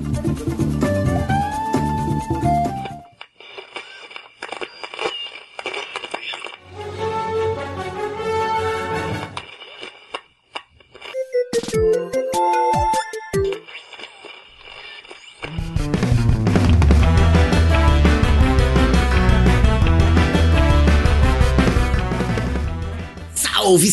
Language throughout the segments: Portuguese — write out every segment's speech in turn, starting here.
Thank you.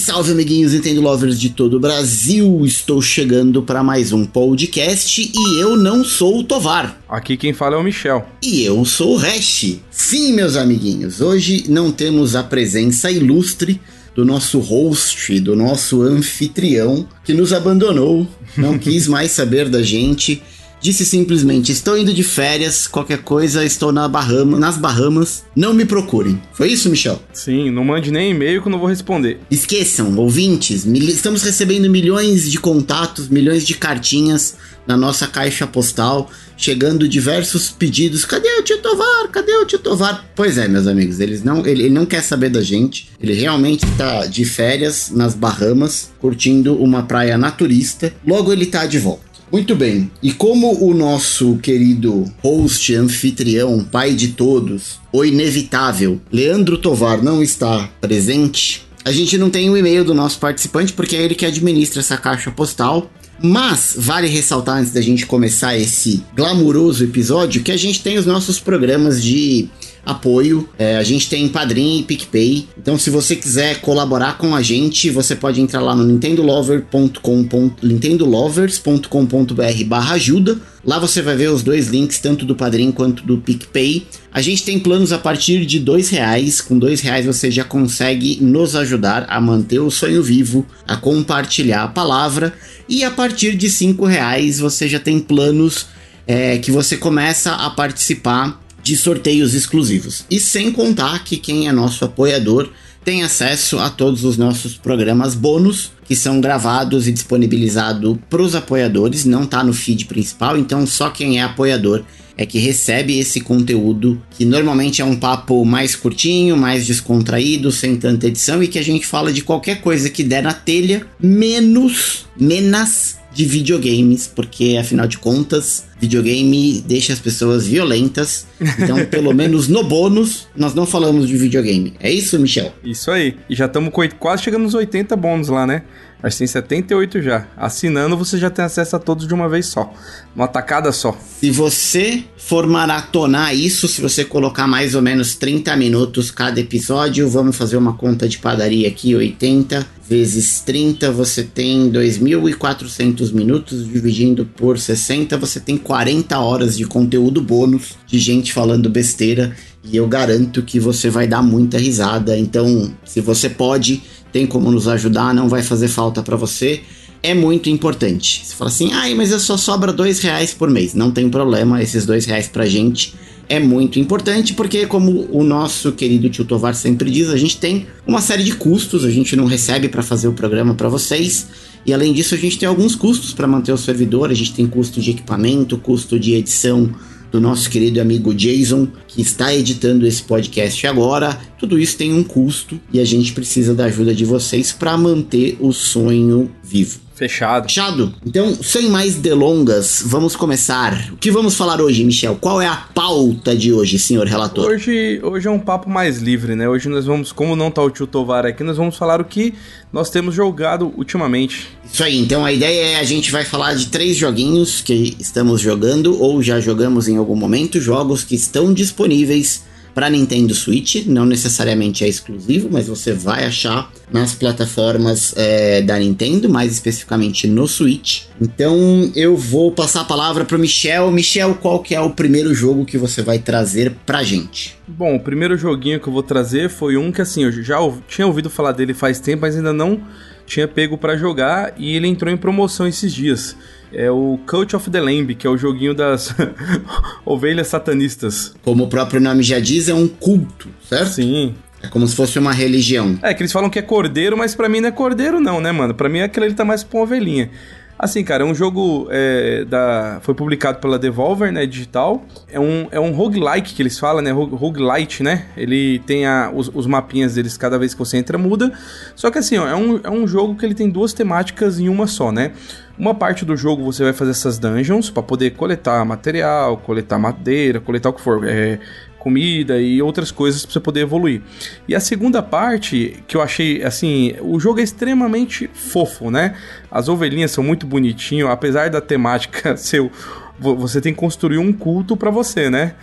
Salve, amiguinhos Nintendo Lovers de todo o Brasil! Estou chegando para mais um podcast e eu não sou o Tovar. Aqui quem fala é o Michel. E eu sou o Hash. Sim, meus amiguinhos, hoje não temos a presença ilustre do nosso host, do nosso anfitrião, que nos abandonou, não quis mais saber da gente disse simplesmente: Estou indo de férias, qualquer coisa, estou na Bahama, nas Bahamas, não me procurem. Foi isso, Michel? Sim, não mande nem e-mail que eu não vou responder. Esqueçam, ouvintes, estamos recebendo milhões de contatos, milhões de cartinhas na nossa caixa postal, chegando diversos pedidos. Cadê o tio Tovar? Cadê o tio Tovar? Pois é, meus amigos, eles não, ele, ele não quer saber da gente. Ele realmente está de férias nas Bahamas, curtindo uma praia naturista. Logo ele tá de volta. Muito bem. E como o nosso querido host, anfitrião, pai de todos, o inevitável, Leandro Tovar não está presente, a gente não tem o e-mail do nosso participante porque é ele que administra essa caixa postal. Mas vale ressaltar antes da gente começar esse glamuroso episódio que a gente tem os nossos programas de apoio. É, a gente tem Padrim e PicPay. Então, se você quiser colaborar com a gente, você pode entrar lá no nintendolovers.com.br barra ajuda. Lá você vai ver os dois links, tanto do Padrim quanto do PicPay. A gente tem planos a partir de dois reais. Com dois reais você já consegue nos ajudar a manter o sonho vivo, a compartilhar a palavra. E a partir de cinco reais você já tem planos é, que você começa a participar de sorteios exclusivos. E sem contar que quem é nosso apoiador tem acesso a todos os nossos programas bônus que são gravados e disponibilizados para os apoiadores, não está no feed principal, então só quem é apoiador é que recebe esse conteúdo, que normalmente é um papo mais curtinho, mais descontraído, sem tanta edição e que a gente fala de qualquer coisa que der na telha, menos, menos de videogames, porque afinal de contas, videogame deixa as pessoas violentas. Então, pelo menos no bônus, nós não falamos de videogame. É isso, Michel? Isso aí. E já estamos quase chegando nos 80 bônus lá, né? Mas tem 78 já. Assinando, você já tem acesso a todos de uma vez só. Uma tacada só. Se você for maratonar isso, se você colocar mais ou menos 30 minutos cada episódio, vamos fazer uma conta de padaria aqui, 80 vezes 30, você tem 2.400 minutos, dividindo por 60, você tem 40 horas de conteúdo bônus de gente falando besteira. E eu garanto que você vai dar muita risada. Então, se você pode, tem como nos ajudar, não vai fazer falta para você. É muito importante. Você fala assim, ai, mas eu só sobra dois reais por mês. Não tem problema, esses dois reais pra gente é muito importante porque, como o nosso querido tio Tovar sempre diz, a gente tem uma série de custos, a gente não recebe para fazer o programa para vocês. E além disso, a gente tem alguns custos para manter o servidor, a gente tem custo de equipamento, custo de edição do nosso querido amigo Jason, que está editando esse podcast agora. Tudo isso tem um custo e a gente precisa da ajuda de vocês para manter o sonho vivo. Fechado. Fechado? Então, sem mais delongas, vamos começar. O que vamos falar hoje, Michel? Qual é a pauta de hoje, senhor relator? Hoje, hoje é um papo mais livre, né? Hoje nós vamos, como não tá o tio Tovar aqui, nós vamos falar o que nós temos jogado ultimamente. Isso aí, então a ideia é a gente vai falar de três joguinhos que estamos jogando ou já jogamos em algum momento, jogos que estão disponíveis para Nintendo Switch, não necessariamente é exclusivo, mas você vai achar nas plataformas é, da Nintendo, mais especificamente no Switch. Então eu vou passar a palavra para Michel. Michel, qual que é o primeiro jogo que você vai trazer pra gente? Bom, o primeiro joguinho que eu vou trazer foi um que assim, eu já tinha ouvido falar dele faz tempo, mas ainda não tinha pego para jogar e ele entrou em promoção esses dias. É o Cult of the Lamb, que é o joguinho das ovelhas satanistas. Como o próprio nome já diz, é um culto, certo? Sim. É como se fosse uma religião. É, que eles falam que é cordeiro, mas para mim não é cordeiro não, né, mano? Pra mim aquele ele tá mais pra uma ovelhinha. Assim, cara, é um jogo é, da. Foi publicado pela Devolver, né? Digital. É um, é um roguelike que eles falam, né? Roguelite, né? Ele tem a, os, os mapinhas deles, cada vez que você entra, muda. Só que assim, ó, é um, é um jogo que ele tem duas temáticas em uma só, né? Uma parte do jogo você vai fazer essas dungeons para poder coletar material, coletar madeira, coletar o que for, é, comida e outras coisas para você poder evoluir. E a segunda parte que eu achei assim, o jogo é extremamente fofo, né? As ovelhinhas são muito bonitinho, apesar da temática ser você tem que construir um culto para você, né?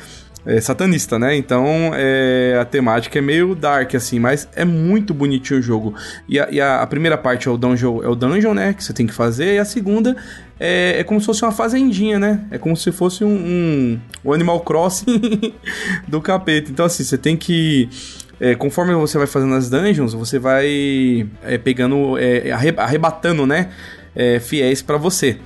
É, satanista, né? Então é, a temática é meio dark, assim, mas é muito bonitinho o jogo. E a, e a, a primeira parte é o dungeon, é o dungeon, né? Que você tem que fazer, e a segunda é, é como se fosse uma fazendinha, né? É como se fosse um, um, um Animal Crossing do capeta. Então, assim, você tem que. É, conforme você vai fazendo as dungeons, você vai é, pegando, é, arrebatando, né? É, fiéis para você.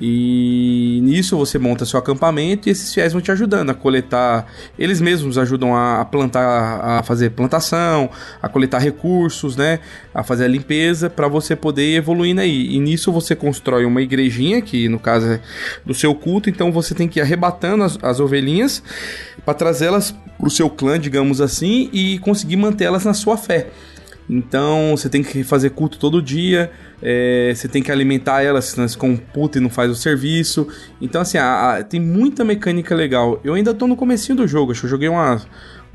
E nisso você monta seu acampamento e esses fiéis vão te ajudando a coletar. Eles mesmos ajudam a plantar, a fazer plantação, a coletar recursos, né? A fazer a limpeza para você poder ir evoluindo aí. E nisso você constrói uma igrejinha, que no caso é do seu culto, então você tem que ir arrebatando as, as ovelhinhas para trazê-las pro seu clã, digamos assim, e conseguir mantê-las na sua fé. Então você tem que fazer culto todo dia, é, você tem que alimentar elas, senão se computa e não faz o serviço. Então, assim, a, a, tem muita mecânica legal. Eu ainda tô no comecinho do jogo, acho que eu joguei umas,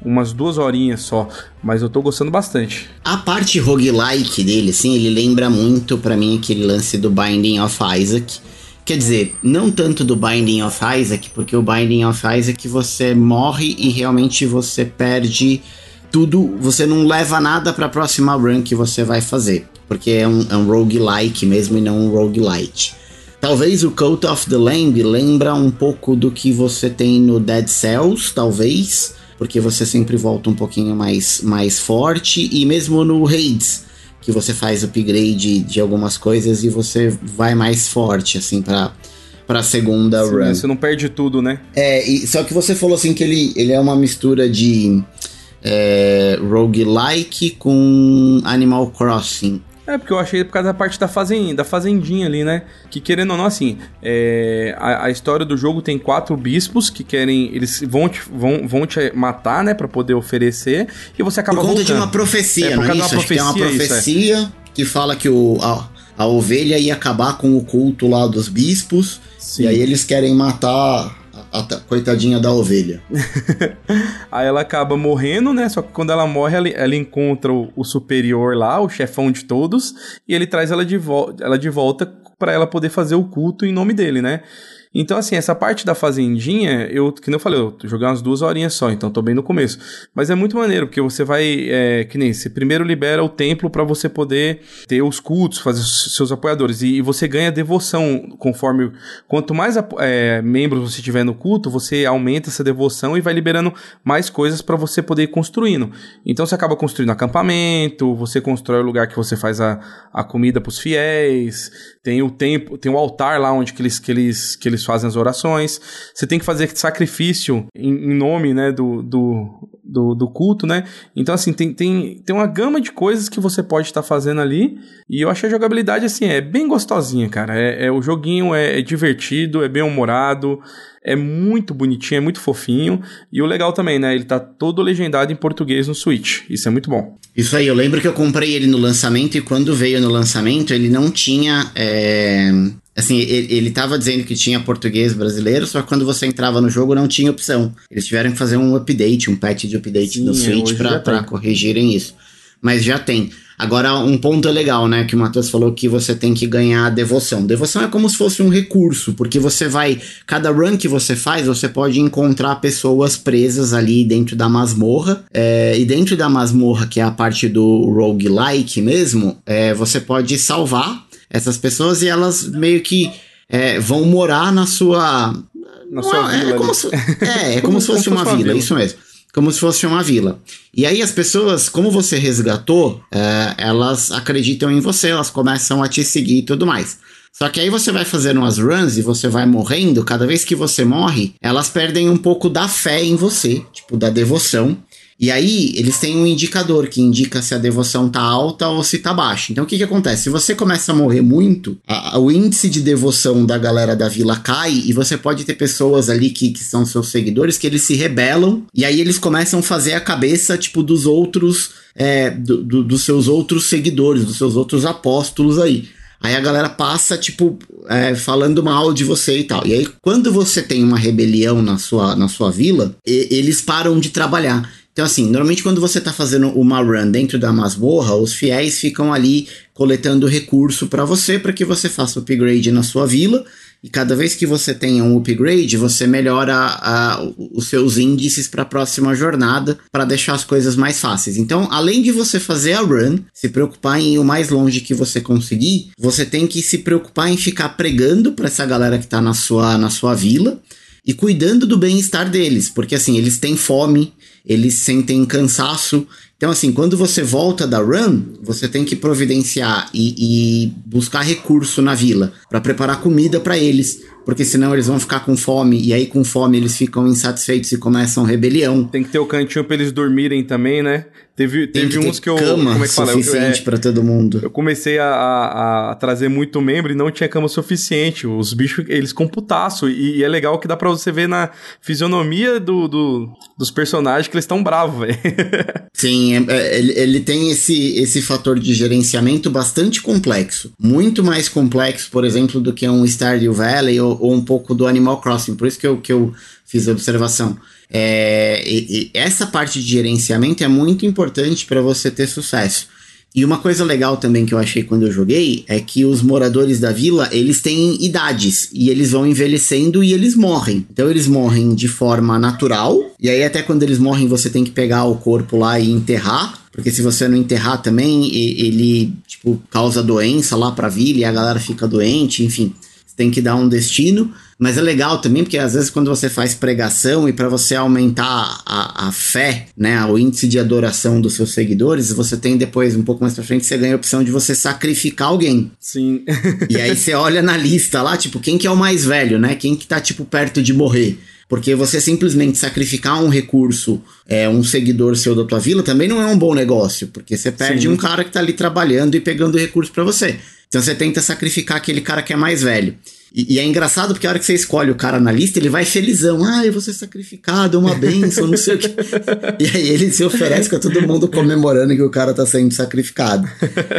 umas duas horinhas só, mas eu tô gostando bastante. A parte roguelike dele, assim, ele lembra muito para mim aquele lance do Binding of Isaac. Quer dizer, não tanto do Binding of Isaac, porque o Binding of Isaac você morre e realmente você perde tudo, você não leva nada para a próxima run que você vai fazer, porque é um, é um roguelike mesmo e não um roguelite. Talvez o Cult of the Lamb lembra um pouco do que você tem no Dead Cells, talvez, porque você sempre volta um pouquinho mais, mais forte, e mesmo no Raids, que você faz upgrade de algumas coisas e você vai mais forte, assim, para para segunda Sim, run. Você não perde tudo, né? É, e, só que você falou assim que ele, ele é uma mistura de é, roguelike com Animal Crossing. É, porque eu achei por causa da parte da, fazen, da fazendinha ali, né? Que querendo ou não, assim, é, a, a, história do jogo tem quatro bispos que querem. Eles vão te, vão, vão te matar, né? Pra poder oferecer. E você acaba Por conta voltando. de uma profecia, é, não é isso? Profecia, tem uma profecia isso, é. que fala que o, a, a ovelha ia acabar com o culto lá dos bispos. Sim. E aí eles querem matar a coitadinha da ovelha. Aí ela acaba morrendo, né? Só que quando ela morre, ela, ela encontra o, o, superior lá, o chefão de todos, e ele traz ela de, vo ela de volta para ela poder fazer o culto em nome dele, né? Então, assim, essa parte da fazendinha, eu, que eu falei, eu joguei umas duas horinhas só, então tô bem no começo. Mas é muito maneiro, porque você vai, é, que nem, você primeiro libera o templo para você poder ter os cultos, fazer os seus apoiadores, e, e você ganha devoção conforme, quanto mais é, membros você tiver no culto, você aumenta essa devoção e vai liberando mais coisas para você poder ir construindo. Então você acaba construindo acampamento, você constrói o lugar que você faz a, a comida pros fiéis, tem o tempo, tem o altar lá onde que eles, que eles, que eles eles fazem as orações. Você tem que fazer sacrifício em, em nome, né, do, do, do, do, culto, né? Então, assim, tem, tem, tem uma gama de coisas que você pode estar fazendo ali. E eu achei a jogabilidade, assim, é bem gostosinha, cara. É, é o joguinho é, é divertido, é bem humorado é muito bonitinho, é muito fofinho. E o legal também, né? Ele tá todo legendado em português no Switch. Isso é muito bom. Isso aí, eu lembro que eu comprei ele no lançamento e quando veio no lançamento ele não tinha é, Assim, ele, ele tava dizendo que tinha português brasileiro, só que quando você entrava no jogo não tinha opção. Eles tiveram que fazer um update, um patch de update Sim, no Switch para corrigirem isso. Mas já tem. Agora, um ponto legal, né? Que o Matheus falou que você tem que ganhar devoção. Devoção é como se fosse um recurso, porque você vai. Cada run que você faz, você pode encontrar pessoas presas ali dentro da masmorra. É, e dentro da masmorra, que é a parte do roguelike mesmo, é, você pode salvar essas pessoas e elas meio que é, vão morar na sua. Na sua é, vila. É como, se, é, é como se fosse uma vila, vila, isso mesmo. Como se fosse uma vila. E aí as pessoas, como você resgatou, é, elas acreditam em você, elas começam a te seguir e tudo mais. Só que aí você vai fazendo umas runs e você vai morrendo, cada vez que você morre, elas perdem um pouco da fé em você, tipo, da devoção. E aí, eles têm um indicador que indica se a devoção tá alta ou se tá baixa. Então, o que que acontece? Se você começa a morrer muito, a, a, o índice de devoção da galera da vila cai e você pode ter pessoas ali que, que são seus seguidores que eles se rebelam e aí eles começam a fazer a cabeça, tipo, dos outros, é, do, do, dos seus outros seguidores, dos seus outros apóstolos aí. Aí a galera passa, tipo, é, falando mal de você e tal. E aí, quando você tem uma rebelião na sua, na sua vila, e, eles param de trabalhar. Então, assim, normalmente quando você tá fazendo uma run dentro da masmorra, os fiéis ficam ali coletando recurso para você, para que você faça upgrade na sua vila. E cada vez que você tenha um upgrade, você melhora a, os seus índices para a próxima jornada para deixar as coisas mais fáceis. Então, além de você fazer a run, se preocupar em ir o mais longe que você conseguir, você tem que se preocupar em ficar pregando para essa galera que está na sua, na sua vila e cuidando do bem-estar deles, porque assim, eles têm fome, eles sentem cansaço. Então, assim, quando você volta da run, você tem que providenciar e, e buscar recurso na vila para preparar comida para eles, porque senão eles vão ficar com fome, e aí com fome eles ficam insatisfeitos e começam rebelião. Tem que ter o cantinho pra eles dormirem também, né? Teve, teve uns que eu. cama como é que fala? Suficiente é, para todo mundo. Eu comecei a, a- a trazer muito membro e não tinha cama suficiente. Os bichos, eles com putaço. E, e é legal que dá pra você ver na fisionomia do, do- dos personagens que eles estão bravos, velho. Sim, é- é- ele, ele tem esse, esse fator de gerenciamento bastante complexo. Muito mais complexo, por exemplo, do que um Stardew Valley ou, ou um pouco do Animal Crossing. Por isso que eu, que eu fiz a observação. É, e- e essa parte de gerenciamento é muito importante para você ter sucesso. E uma coisa legal também que eu achei quando eu joguei é que os moradores da vila, eles têm idades e eles vão envelhecendo e eles morrem. Então eles morrem de forma natural, e aí até quando eles morrem você tem que pegar o corpo lá e enterrar, porque se você não enterrar também, ele tipo causa doença lá pra vila e a galera fica doente, enfim. Você tem que dar um destino, mas é legal também porque às vezes quando você faz pregação e para você aumentar a, a fé, né, o índice de adoração dos seus seguidores, você tem depois um pouco mais pra frente você ganha a opção de você sacrificar alguém. Sim. E aí você olha na lista lá, tipo, quem que é o mais velho, né? Quem que tá tipo perto de morrer? Porque você simplesmente sacrificar um recurso, é, um seguidor seu da tua vila, também não é um bom negócio, porque você perde Sim. um cara que tá ali trabalhando e pegando recurso pra você. Então você tenta sacrificar aquele cara que é mais velho. E, e é engraçado porque a hora que você escolhe o cara na lista, ele vai felizão. Ah, eu vou ser sacrificado, é uma benção, não sei o que. E aí ele se oferece com todo mundo comemorando que o cara tá sendo sacrificado.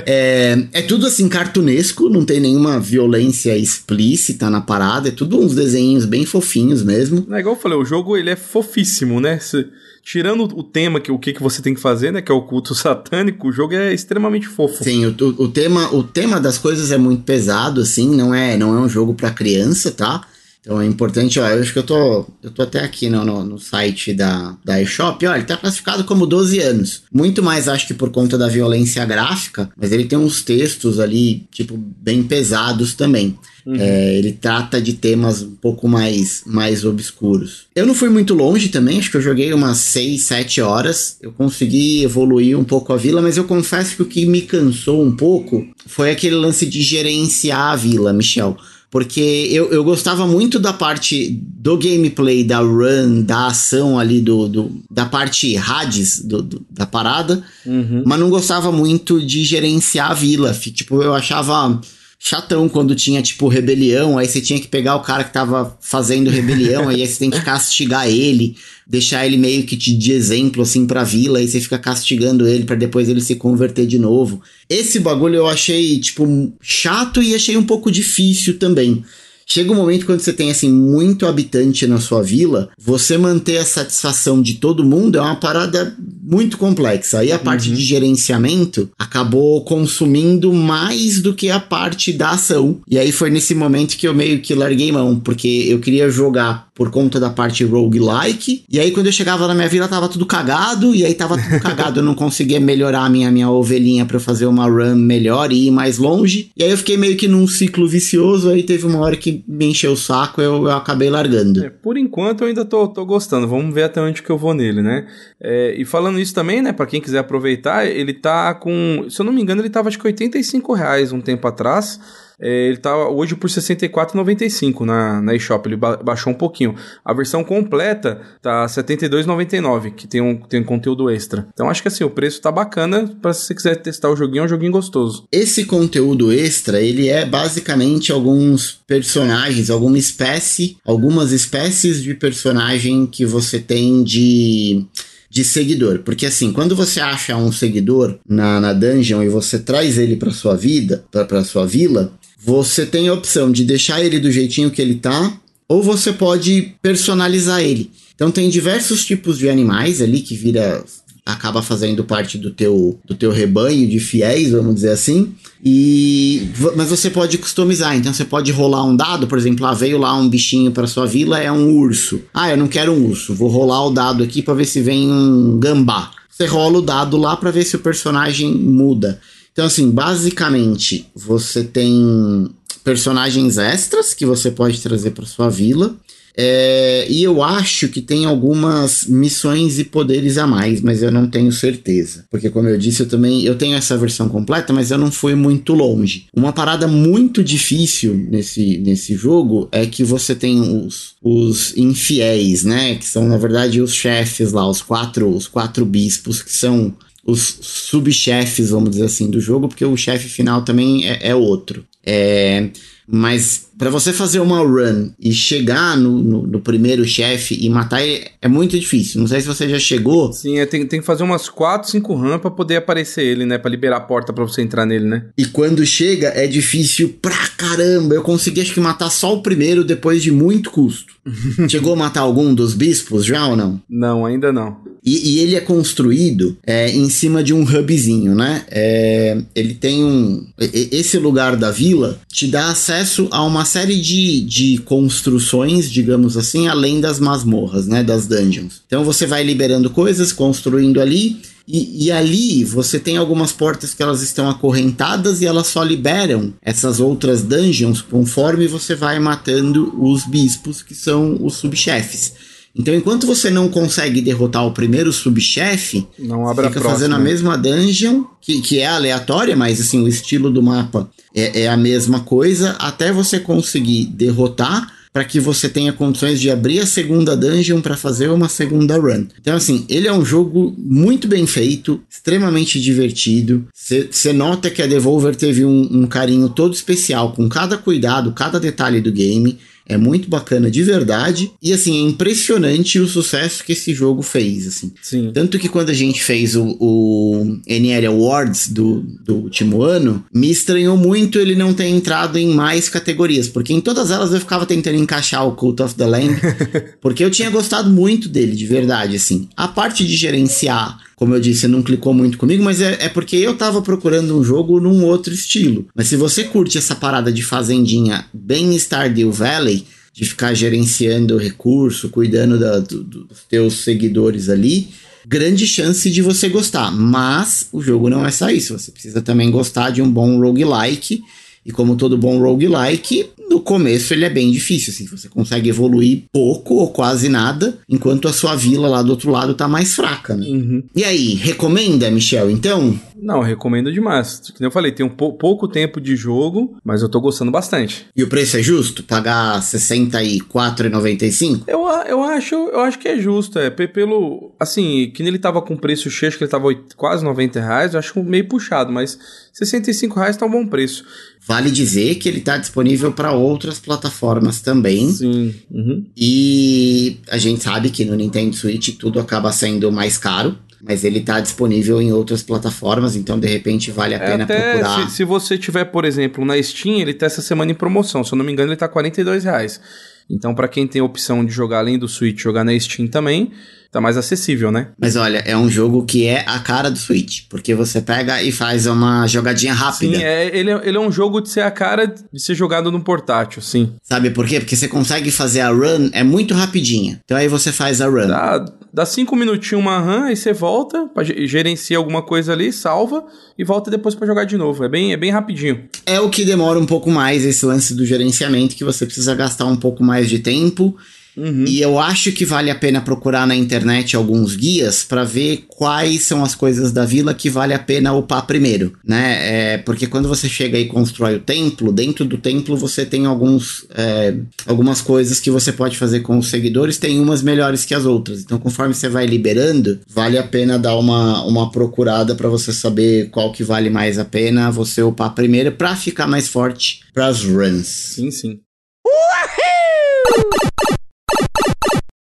É, é tudo assim cartunesco, não tem nenhuma violência explícita na parada, é tudo uns desenhos bem fofinhos mesmo. É igual eu falei, o jogo ele é fofíssimo, né? Se- tirando o tema, que o que, que você tem que fazer, né? Que é o culto satânico, o jogo é extremamente fofo. Sim, o, o- tema, o tema das coisas é muito pesado, assim, não é, não é um jogo pra criança, tá? Então é importante, ó, eu acho que eu tô, eu tô até aqui no, no, no site da, da eShop, ó, ele tá classificado como 12 anos. Muito mais acho que por conta da violência gráfica, mas ele tem uns textos ali, tipo, bem pesados também. É, ele trata de temas um pouco mais, mais obscuros. Eu não fui muito longe também, acho que eu joguei umas 6, 7 horas. Eu consegui evoluir um pouco a vila, mas eu confesso que o que me cansou um pouco foi aquele lance de gerenciar a vila, Michel. Porque eu, eu gostava muito da parte do gameplay, da run, da ação ali, do, do- da parte Hades do- do- da parada, Uhum. mas não gostava muito de gerenciar a vila. Tipo, eu achava chatão quando tinha, tipo, rebelião, aí você tinha que pegar o cara que tava fazendo rebelião, aí você tem que castigar ele, deixar ele meio que de, exemplo, assim, pra vila, aí você fica castigando ele pra depois ele se converter de novo. Esse bagulho eu achei, tipo, chato e achei um pouco difícil também. Chega um momento quando você tem, assim, muito habitante na sua vila, você manter a satisfação de todo mundo é uma parada muito complexa. Aí a parte de gerenciamento acabou consumindo mais do que a parte da ação. E aí foi nesse momento que eu meio que larguei mão, porque eu queria jogar por conta da parte roguelike. E aí quando eu chegava na minha vila tava tudo cagado, e aí tava tudo cagado, eu não conseguia melhorar a minha, minha ovelhinha pra eu fazer uma run melhor e ir mais longe. E aí eu fiquei meio que num ciclo vicioso, aí teve uma hora que me encheu o saco, eu, eu acabei largando. É, por enquanto eu ainda tô, tô gostando, vamos ver até onde que eu vou nele, né? É, e falando isso também, né, pra quem quiser aproveitar, ele tá com, se eu não me engano, ele tava acho que 85 reais um tempo atrás. É, ele tá hoje por R$ 64,95 na, na eShop, ele ba- baixou um pouquinho. A versão completa tá R$ 72,99, que tem um, tem um conteúdo extra. Então acho que assim, o preço tá bacana pra se você quiser testar o joguinho, é um joguinho gostoso. Esse conteúdo extra, ele é basicamente alguns personagens, alguma espécie, algumas espécies de personagem que você tem de de seguidor. Porque assim, quando você acha um seguidor na, na dungeon e você traz ele para sua vida, para sua vila, você tem a opção de deixar ele do jeitinho que ele tá, ou você pode personalizar ele. Então tem diversos tipos de animais ali que vira acaba fazendo parte do teu, do teu rebanho de fiéis, vamos dizer assim. E mas você pode customizar, então você pode rolar um dado, por exemplo, ah, veio lá um bichinho para sua vila, é um urso. Ah, eu não quero um urso, vou rolar o dado aqui para ver se vem um gambá. Você rola o dado lá para ver se o personagem muda. Então assim, basicamente, você tem personagens extras que você pode trazer para sua vila. É, e eu acho que tem algumas missões e poderes a mais, mas eu não tenho certeza. Porque, como eu disse, eu também eu tenho essa versão completa, mas eu não fui muito longe. Uma parada muito difícil nesse, nesse jogo é que você tem os, os infiéis, né? Que são, na verdade, os chefes lá, os quatro, os quatro bispos, que são os subchefes, vamos dizer assim, do jogo, porque o chefe final também é, é outro. É, mas para você fazer uma run e chegar no, no, no primeiro chefe e matar ele é muito difícil. Não sei se você já chegou. Sim, é, tem, tem que fazer umas 4, 5 runs pra poder aparecer ele, né? Pra liberar a porta para você entrar nele, né? E quando chega é difícil pra caramba. Eu consegui acho que matar só o primeiro depois de muito custo. Chegou a matar algum dos bispos já ou não? Não, ainda não. E, e ele é construído é, em cima de um hubzinho, né? É, ele tem um. Esse lugar da vila te dá acesso a uma série de, de construções, digamos assim, além das masmorras, né? Das dungeons. Então você vai liberando coisas, construindo ali. E, e, ali você tem algumas portas que elas estão acorrentadas e elas só liberam essas outras dungeons conforme você vai matando os bispos, que são os subchefes. Então, enquanto você não consegue derrotar o primeiro subchefe, não abre fica a fazendo a mesma dungeon, que, que é aleatória, mas assim, o estilo do mapa é, é a mesma coisa, até você conseguir derrotar para que você tenha condições de abrir a segunda dungeon para fazer uma segunda run. Então, assim, ele é um jogo muito bem feito, extremamente divertido. Você nota que a Devolver teve um, um carinho todo especial com cada cuidado, cada detalhe do game. É muito bacana de verdade. E assim, é impressionante o sucesso que esse jogo fez. Assim. Sim. Tanto que quando a gente fez o, o NL Awards do, do último ano, me estranhou muito ele não ter entrado em mais categorias. Porque em todas elas eu ficava tentando encaixar o Cult of the Lamb. porque eu tinha gostado muito dele, de verdade. assim. A parte de gerenciar como eu disse, não clicou muito comigo, mas é, é, porque eu tava procurando um jogo num outro estilo. Mas se você curte essa parada de fazendinha bem Stardew Valley, de ficar gerenciando recurso, cuidando da, do, dos teus seguidores ali, grande chance de você gostar. Mas o jogo não é só isso, você precisa também gostar de um bom roguelike. E como todo bom roguelike, no começo ele é bem difícil, assim, você consegue evoluir pouco ou quase nada, enquanto a sua vila lá do outro lado tá mais fraca, né? Uhum. E aí, recomenda, Michel, então? Não, recomendo demais. Como eu falei, tem um pouco tempo de jogo, mas eu tô gostando bastante. E o preço é justo? Pagar R$ 64,95? Eu, eu, acho, eu acho que é justo, é. Pelo. Assim, que ele tava com preço cheio, acho que ele tava quase 90 reais, eu acho meio puxado, mas 65 reais tá um bom preço. Vale dizer que ele está disponível para outras plataformas também. Sim. Uhum. E a gente sabe que no Nintendo Switch tudo acaba sendo mais caro. Mas ele está disponível em outras plataformas, então de repente vale a é pena procurar. Se, se, você tiver, por exemplo, na Steam, ele está essa semana em promoção. Se eu não me engano, ele está R$ reais. Então, para quem tem a opção de jogar além do Switch, jogar na Steam também, tá mais acessível, né? Mas olha, é um jogo que é a cara do Switch, porque você pega e faz uma jogadinha rápida. Sim, é, ele, é, ele é um jogo de ser a cara de ser jogado no portátil, sim. Sabe por quê? Porque você consegue fazer a run, é muito rapidinha. Então aí você faz a run. Dá, dá cinco minutinhos uma run, aí você volta, gerencia alguma coisa ali, salva e volta depois para jogar de novo. É bem, é bem rapidinho. É o que demora um pouco mais esse lance do gerenciamento, que você precisa gastar um pouco mais de tempo Uhum. E eu acho que vale a pena procurar na internet alguns guias para ver quais são as coisas da vila que vale a pena upar primeiro, né? É, porque quando você chega e constrói o templo, dentro do templo você tem alguns, é, algumas coisas que você pode fazer com os seguidores, tem umas melhores que as outras. Então, conforme você vai liberando, vale a pena dar uma, uma procurada para você saber qual que vale mais a pena você upar primeiro para ficar mais forte para as runs. Sim, sim.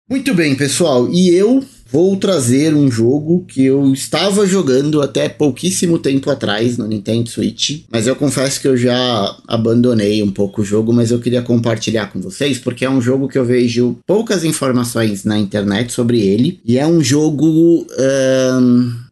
Muito bem, pessoal. E eu vou trazer um jogo que eu estava jogando até pouquíssimo tempo atrás no Nintendo Switch, mas eu confesso que eu já abandonei um pouco o jogo, mas eu queria compartilhar com vocês porque é um jogo que eu vejo poucas informações na internet sobre ele e é um jogo,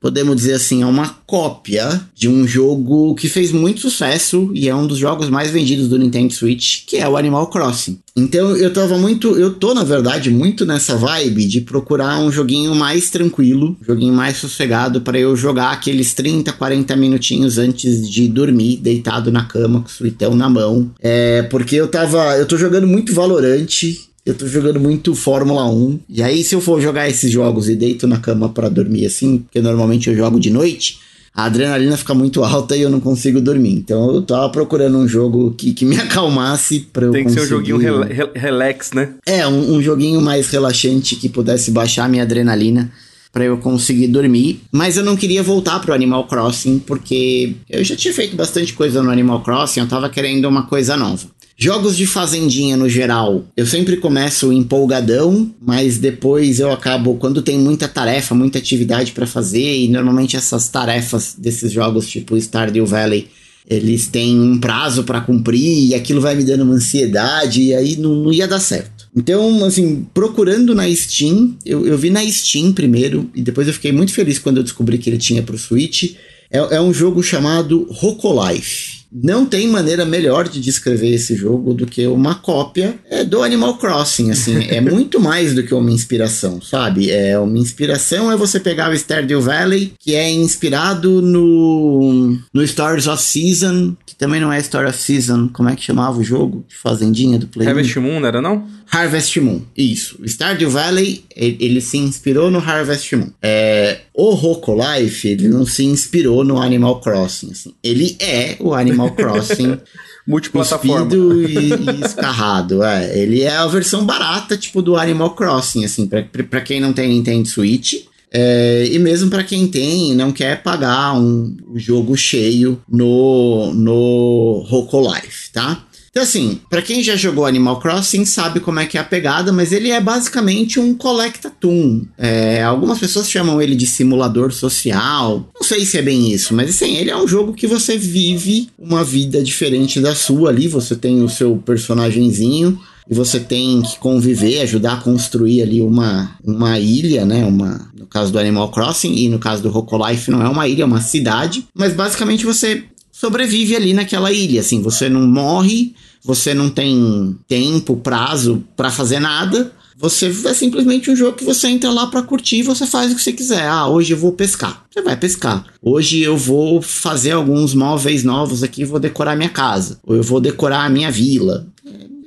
podemos dizer assim, é uma cópia de um jogo que fez muito sucesso e é um dos jogos mais vendidos do Nintendo Switch, que é o Animal Crossing. Então eu tava muito, eu tô na verdade muito nessa vibe de procurar um joguinho mais tranquilo, um joguinho mais sossegado para eu jogar aqueles 30, 40 minutinhos antes de dormir, deitado na cama com o suitão na mão. É, porque eu tava, eu tô jogando muito Valorante, eu tô jogando muito Fórmula 1. E aí, se eu for jogar esses jogos e deito na cama para dormir assim, porque normalmente eu jogo de noite, a adrenalina fica muito alta e eu não consigo dormir. Então eu tava procurando um jogo que, que me acalmasse pra eu Tem que conseguir... ser um joguinho rel relax, né? É, um, um joguinho mais relaxante que pudesse baixar minha adrenalina para eu conseguir dormir. Mas eu não queria voltar pro Animal Crossing porque eu já tinha feito bastante coisa no Animal Crossing, eu tava querendo uma coisa nova. Jogos de fazendinha no geral, eu sempre começo empolgadão, mas depois eu acabo quando tem muita tarefa, muita atividade para fazer e normalmente essas tarefas desses jogos tipo Stardew Valley, eles têm um prazo para cumprir e aquilo vai me dando uma ansiedade e aí não, não ia dar certo. Então, assim, procurando na Steam, eu, eu vi na Steam primeiro e depois eu fiquei muito feliz quando eu descobri que ele tinha pro Switch. É, é um jogo chamado Rocolife. Não tem maneira melhor de descrever esse jogo do que uma cópia é, do Animal Crossing, assim, é muito mais do que uma inspiração, sabe? É uma inspiração é você pegar o Stardew Valley, que é inspirado no no Stories of Season, também não é Story of Season, como é que chamava o jogo de fazendinha do Play? Harvest Moon, não era não? Harvest Moon, isso. Stardew Valley, ele, ele, se inspirou no Harvest Moon. É, o Roco Life, ele não se inspirou no Animal Crossing, assim. Ele é o Animal Crossing multiplataforma e, e escarrado. É, ele é a versão barata, tipo, do Animal Crossing, assim, pra, pra quem não tem Nintendo Switch. É, e mesmo para quem tem não quer pagar um jogo cheio no, no Roco Life, tá? Então, assim, para quem já jogou Animal Crossing sabe como é que é a pegada, mas ele é basicamente um collectatum. É, algumas pessoas chamam ele de simulador social. Não sei se é bem isso, mas assim, ele é um jogo que você vive uma vida diferente da sua ali. Você tem o seu personagemzinho e você tem que conviver, ajudar a construir ali uma, uma ilha, né? Uma, no caso do Animal Crossing e no caso do Rocolife não é uma ilha, é uma cidade, mas basicamente você sobrevive ali naquela ilha, assim, você não morre, você não tem tempo, prazo para fazer nada. Você é simplesmente um jogo que você entra lá para curtir, você faz o que você quiser. Ah, hoje eu vou pescar. Você vai pescar. Hoje eu vou fazer alguns móveis novos aqui, vou decorar minha casa. Ou eu vou decorar a minha vila.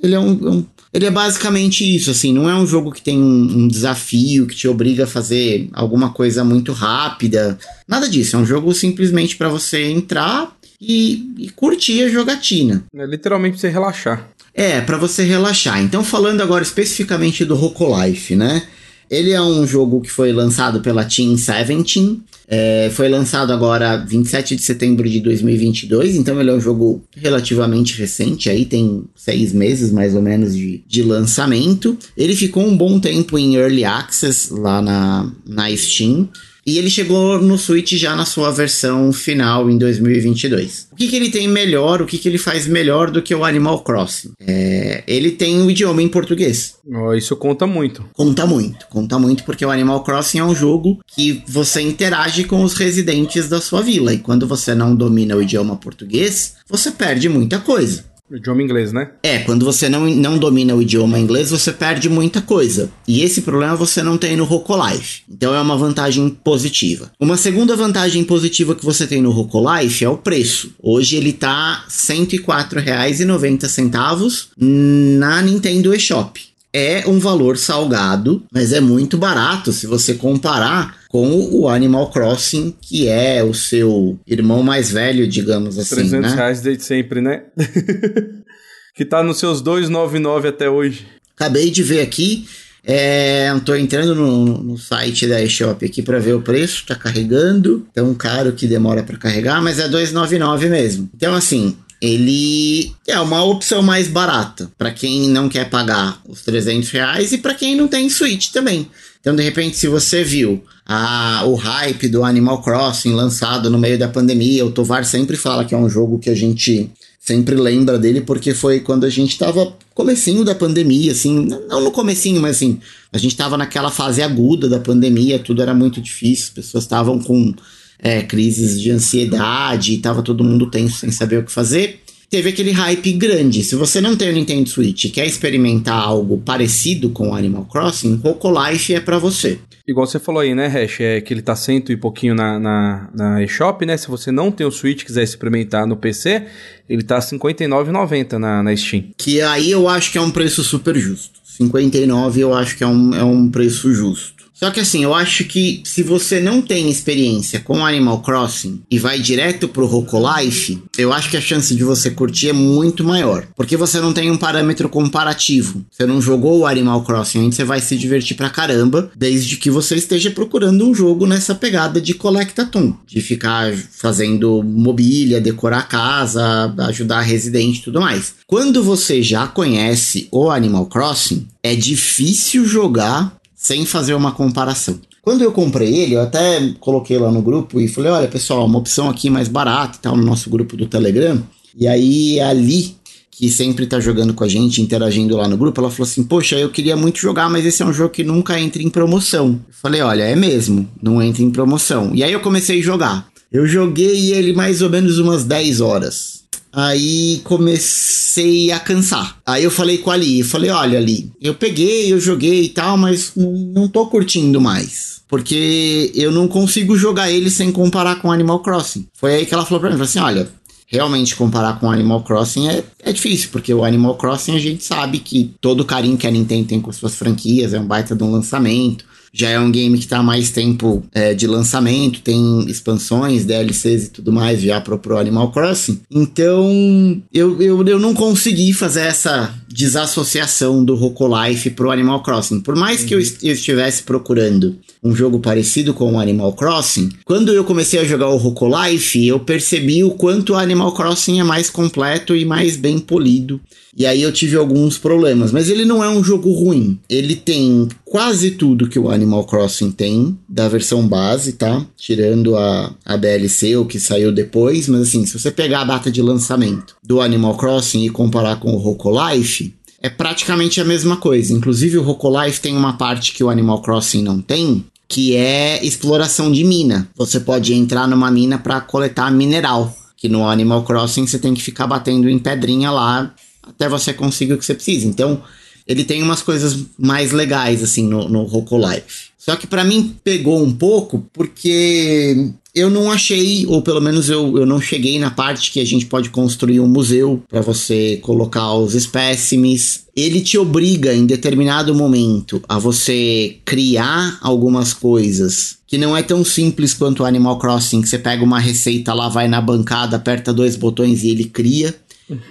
Ele é um, um ele é basicamente isso, assim, não é um jogo que tem um, um, desafio que te obriga a fazer alguma coisa muito rápida. Nada disso, é um jogo simplesmente para você entrar, e, e curtir a jogatina. É literalmente pra você relaxar. É, para você relaxar. Então, falando agora especificamente do Rocolife, né? Ele é um jogo que foi lançado pela Team 17. É, foi lançado agora 27 de setembro de 2022, então ele é um jogo relativamente recente, aí tem seis meses mais ou menos de, de lançamento. Ele ficou um bom tempo em Early Access lá na, na Steam. E ele chegou no Switch já na sua versão final em 2022. O que, que ele tem melhor, o que, que ele faz melhor do que o Animal Crossing? É, ele tem o idioma em português. Isso conta muito. Conta muito, conta muito, porque o Animal Crossing é um jogo que você interage com os residentes da sua vila. E quando você não domina o idioma português, você perde muita coisa. O idioma inglês, né? É, quando você não, não domina o idioma inglês, você perde muita coisa. E esse problema você não tem no Rocolife. Então é uma vantagem positiva. Uma segunda vantagem positiva que você tem no Rocolife é o preço. Hoje ele tá R$ 104,90 na Nintendo eShop é um valor salgado, mas é muito barato se você comparar com o Animal Crossing, que é o seu irmão mais velho, digamos assim. 300 né? reais desde sempre, né? que tá nos seus 2,99 até hoje. Acabei de ver aqui. É, tô entrando no, no site da eShop aqui para ver o preço, tá carregando. Tão caro que demora para carregar, mas é 2,99 mesmo. Então, assim, ele é uma opção mais barata para quem não quer pagar os 300 reais e para quem não tem Switch também. Então, de repente, se você viu a, o hype do Animal Crossing lançado no meio da pandemia, o Tovar sempre fala que é um jogo que a gente sempre lembra dele porque foi quando a gente tava comecinho da pandemia, assim, não no comecinho, mas assim, a gente tava naquela fase aguda da pandemia, tudo era muito difícil, as pessoas estavam com é, crises de ansiedade, tava todo mundo tenso sem saber o que fazer. Teve aquele hype grande. Se você não tem o Nintendo Switch e quer experimentar algo parecido com Animal Crossing, Roco Life é para você. Igual você falou aí, né, Hash? É que ele tá cento e pouquinho na, na, na eShop, né? Se você não tem o Switch e quiser experimentar no PC, ele tá R$59,90 na, na Steam. Que aí eu acho que é um preço super justo. 59 eu acho que é um, é um preço justo. Só que assim, eu acho que se você não tem experiência com Animal Crossing e vai direto pro Life, eu acho que a chance de você curtir é muito maior. Porque você não tem um parâmetro comparativo. Você não jogou o Animal Crossing antes, você vai se divertir pra caramba, desde que você esteja procurando um jogo nessa pegada de Collectathon. De ficar fazendo mobília, decorar a casa, ajudar a residente e tudo mais. Quando você já conhece o Animal Crossing, é difícil jogar sem fazer uma comparação. Quando eu comprei ele, eu até coloquei lá no grupo e falei: olha, pessoal, uma opção aqui mais barata e tal, no nosso grupo do Telegram. E aí, ali, que sempre tá jogando com a gente, interagindo lá no grupo, ela falou assim: Poxa, eu queria muito jogar, mas esse é um jogo que nunca entra em promoção. Eu falei: Olha, é mesmo, não entra em promoção. E aí eu comecei a jogar. Eu joguei ele mais ou menos umas 10 horas. Aí comecei a cansar. Aí eu falei com a Ali, eu falei, olha Ali, eu peguei, eu joguei e tal, mas não tô curtindo mais. Porque eu não consigo jogar ele sem comparar com Animal Crossing. Foi aí que ela falou pra mim, falou assim, olha, realmente comparar com Animal Crossing é, é difícil, porque o Animal Crossing a gente sabe que todo carinho que a Nintendo tem com suas franquias, é um baita de um lançamento já é um game que está mais tempo é, de lançamento, tem expansões, DLCs e tudo mais já pro, pro Animal Crossing. Então, eu, eu, eu não consegui fazer essa desassociação do Life pro Animal Crossing. Por mais uhum. que eu, uhum. eu, estivesse procurando um jogo parecido com o Animal Crossing, quando eu comecei a jogar o Life, eu percebi o quanto o Animal Crossing é mais completo e mais bem polido. E aí eu tive alguns problemas, mas ele não é um jogo ruim. Ele tem quase tudo que o Animal Crossing tem da versão base, tá? Tirando a, a DLC, o que saiu depois, mas assim, se você pegar a data de lançamento do Animal Crossing e comparar com o Life, é praticamente a mesma coisa. Inclusive o Life tem uma parte que o Animal Crossing não tem, que é exploração de mina. Você pode entrar numa mina para coletar mineral, que no Animal Crossing você tem que ficar batendo em pedrinha lá até você conseguir o que você precisa. Então, ele tem umas coisas mais legais, assim, no, no Roku Life. Só que para mim pegou um pouco porque eu não achei, ou pelo menos eu, eu não cheguei na parte que a gente pode construir um museu para você colocar os espécimes. Ele te obriga em determinado momento a você criar algumas coisas que não é tão simples quanto o Animal Crossing, que você pega uma receita lá, vai na bancada, aperta dois botões e ele cria.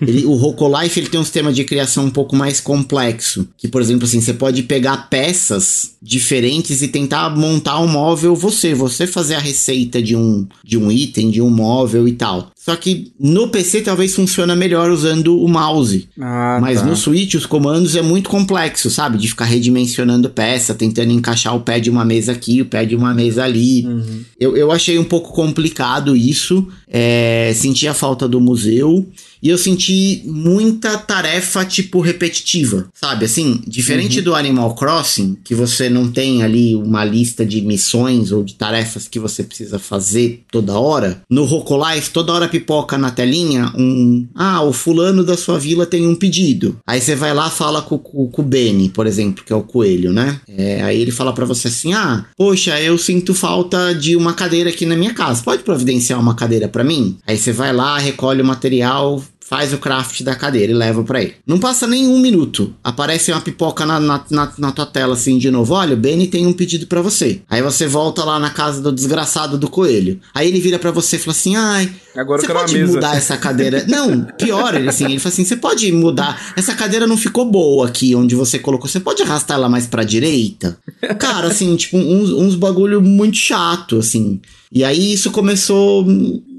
Ele, o Rocolife ele tem um sistema de criação um pouco mais complexo. Que, por exemplo, assim, você pode pegar peças diferentes e tentar montar um móvel você. Você fazer a receita de um, de um item, de um móvel e tal. Só que no PC talvez funcione melhor usando o mouse. Ah, Mas tá. no Switch os comandos é muito complexo, sabe? De ficar redimensionando peça, tentando encaixar o pé de uma mesa aqui, o pé de uma mesa ali. Uhum. Eu, eu achei um pouco complicado isso. É, senti a falta do museu. E eu senti muita tarefa, tipo, repetitiva, sabe? Assim, diferente uhum. do Animal Crossing, que você não tem ali uma lista de missões ou de tarefas que você precisa fazer toda hora. No Life, toda hora pipoca na telinha um. Ah, o fulano da sua vila tem um pedido. Aí você vai lá fala com, com, com o Benny, por exemplo, que é o coelho, né? É, aí ele fala para você assim: ah, poxa, eu sinto falta de uma cadeira aqui na minha casa. Pode providenciar uma cadeira para mim? Aí você vai lá, recolhe o material, faz o craft da cadeira e leva para ele. Não passa nem um minuto. Aparece uma pipoca na, na, na, na tua tela assim de novo. Olha, o Benny tem um pedido para você. Aí você volta lá na casa do desgraçado do coelho. Aí ele vira para você e fala assim: ai. Agora você pode mudar essa cadeira. não, pior, ele assim, ele fala assim: você pode mudar. Essa cadeira não ficou boa aqui onde você colocou. Você pode arrastar ela mais pra direita? Cara, assim, tipo, uns, uns bagulho muito chato, assim. E aí isso começou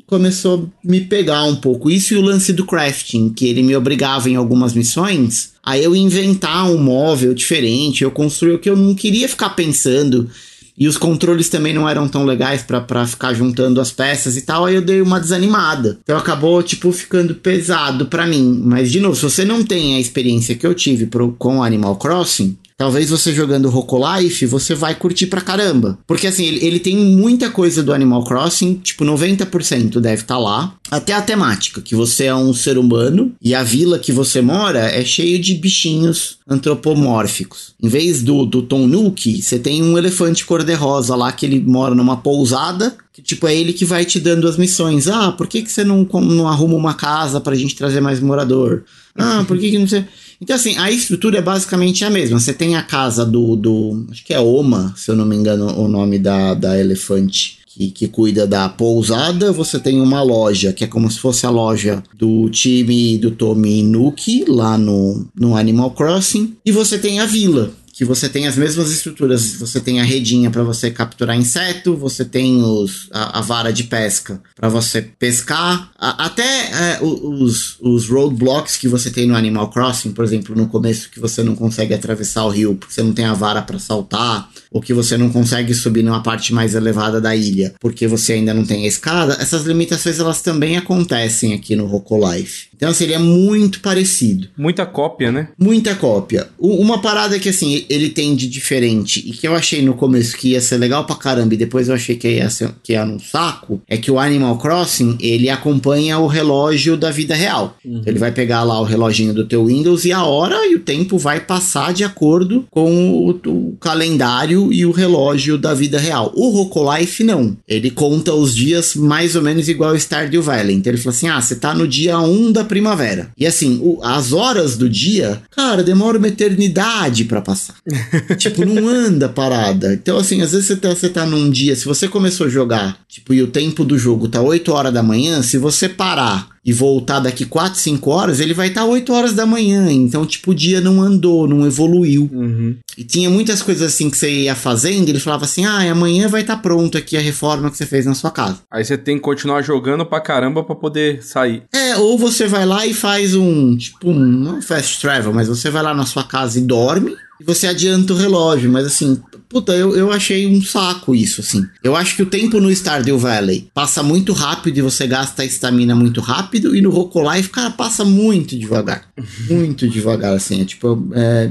começou a me pegar um pouco. Isso e o lance do crafting, que ele me obrigava em algumas missões a eu inventar um móvel diferente, eu construir o que eu não queria ficar pensando. E os controles também não eram tão legais para ficar juntando as peças e tal, aí eu dei uma desanimada. Então acabou, tipo, ficando pesado para mim. Mas, de novo, se você não tem a experiência que eu tive pro, com Animal Crossing, Talvez você jogando Rocolife, você vai curtir pra caramba. Porque assim, ele, ele tem muita coisa do Animal Crossing, tipo 90% deve estar tá lá. Até a temática, que você é um ser humano e a vila que você mora é cheio de bichinhos antropomórficos. Em vez do, do Tom Nook, você tem um elefante cor-de-rosa lá que ele mora numa pousada que tipo é ele que vai te dando as missões. Ah, por que, que você não, não arruma uma casa pra gente trazer mais morador? Ah, por que, que não sei. Então, assim, a estrutura é basicamente a mesma. Você tem a casa do. do acho que é Oma, se eu não me engano, o nome da, da elefante. Que, que, cuida da pousada, você tem uma loja, que é como se fosse a loja do time do Tommy Nuki, lá no, no Animal Crossing, e você tem a vila, que você tem as mesmas estruturas. Você tem a redinha para você capturar inseto, você tem os, a, a vara de pesca para você pescar, a, até é, os, os roadblocks que você tem no Animal Crossing, por exemplo, no começo que você não consegue atravessar o rio porque você não tem a vara para saltar, ou que você não consegue subir numa parte mais elevada da ilha porque você ainda não tem a escada, essas limitações elas também acontecem aqui no Rocolife. Então, assim, ele é muito parecido. Muita cópia, né? Muita cópia. Uma parada que, assim, ele tem de diferente e que eu achei no começo que ia ser legal pra caramba e depois eu achei que ia ser que ia num saco, é que o Animal Crossing, ele acompanha o relógio da vida real. Uhum. Ele vai pegar lá o reloginho do teu Windows e a hora e o tempo vai passar de acordo com o, o calendário e o relógio da vida real. O Rocolife não. Ele conta os dias mais ou menos igual o Stardew Valley. Então ele fala assim: "Ah, você tá no dia 1 da primavera". E assim, o, as horas do dia, cara, demora uma eternidade para passar. tipo, não anda parada. Então, assim, às vezes você tá, você tá num dia, se você começou a jogar, tipo, e o tempo do jogo tá 8 horas da manhã, se você parar e voltar daqui 4, 5 horas, ele vai estar tá 8 horas da manhã. Então, tipo, o dia não andou, não evoluiu. Uhum. E tinha muitas coisas assim que você ia fazendo, ele falava assim: ah, amanhã vai estar tá pronto aqui a reforma que você fez na sua casa. Aí você tem que continuar jogando pra caramba pra poder sair. É, ou você vai lá e faz um, tipo, um, não fast travel, mas você vai lá na sua casa e dorme e você adianta o relógio, mas assim, puta, eu, eu achei um saco isso, assim. Eu acho que o tempo no Stardew Valley passa muito rápido e você gasta a estamina muito rápido, e no Rocolife, cara, passa muito devagar. muito devagar, assim, é tipo, é,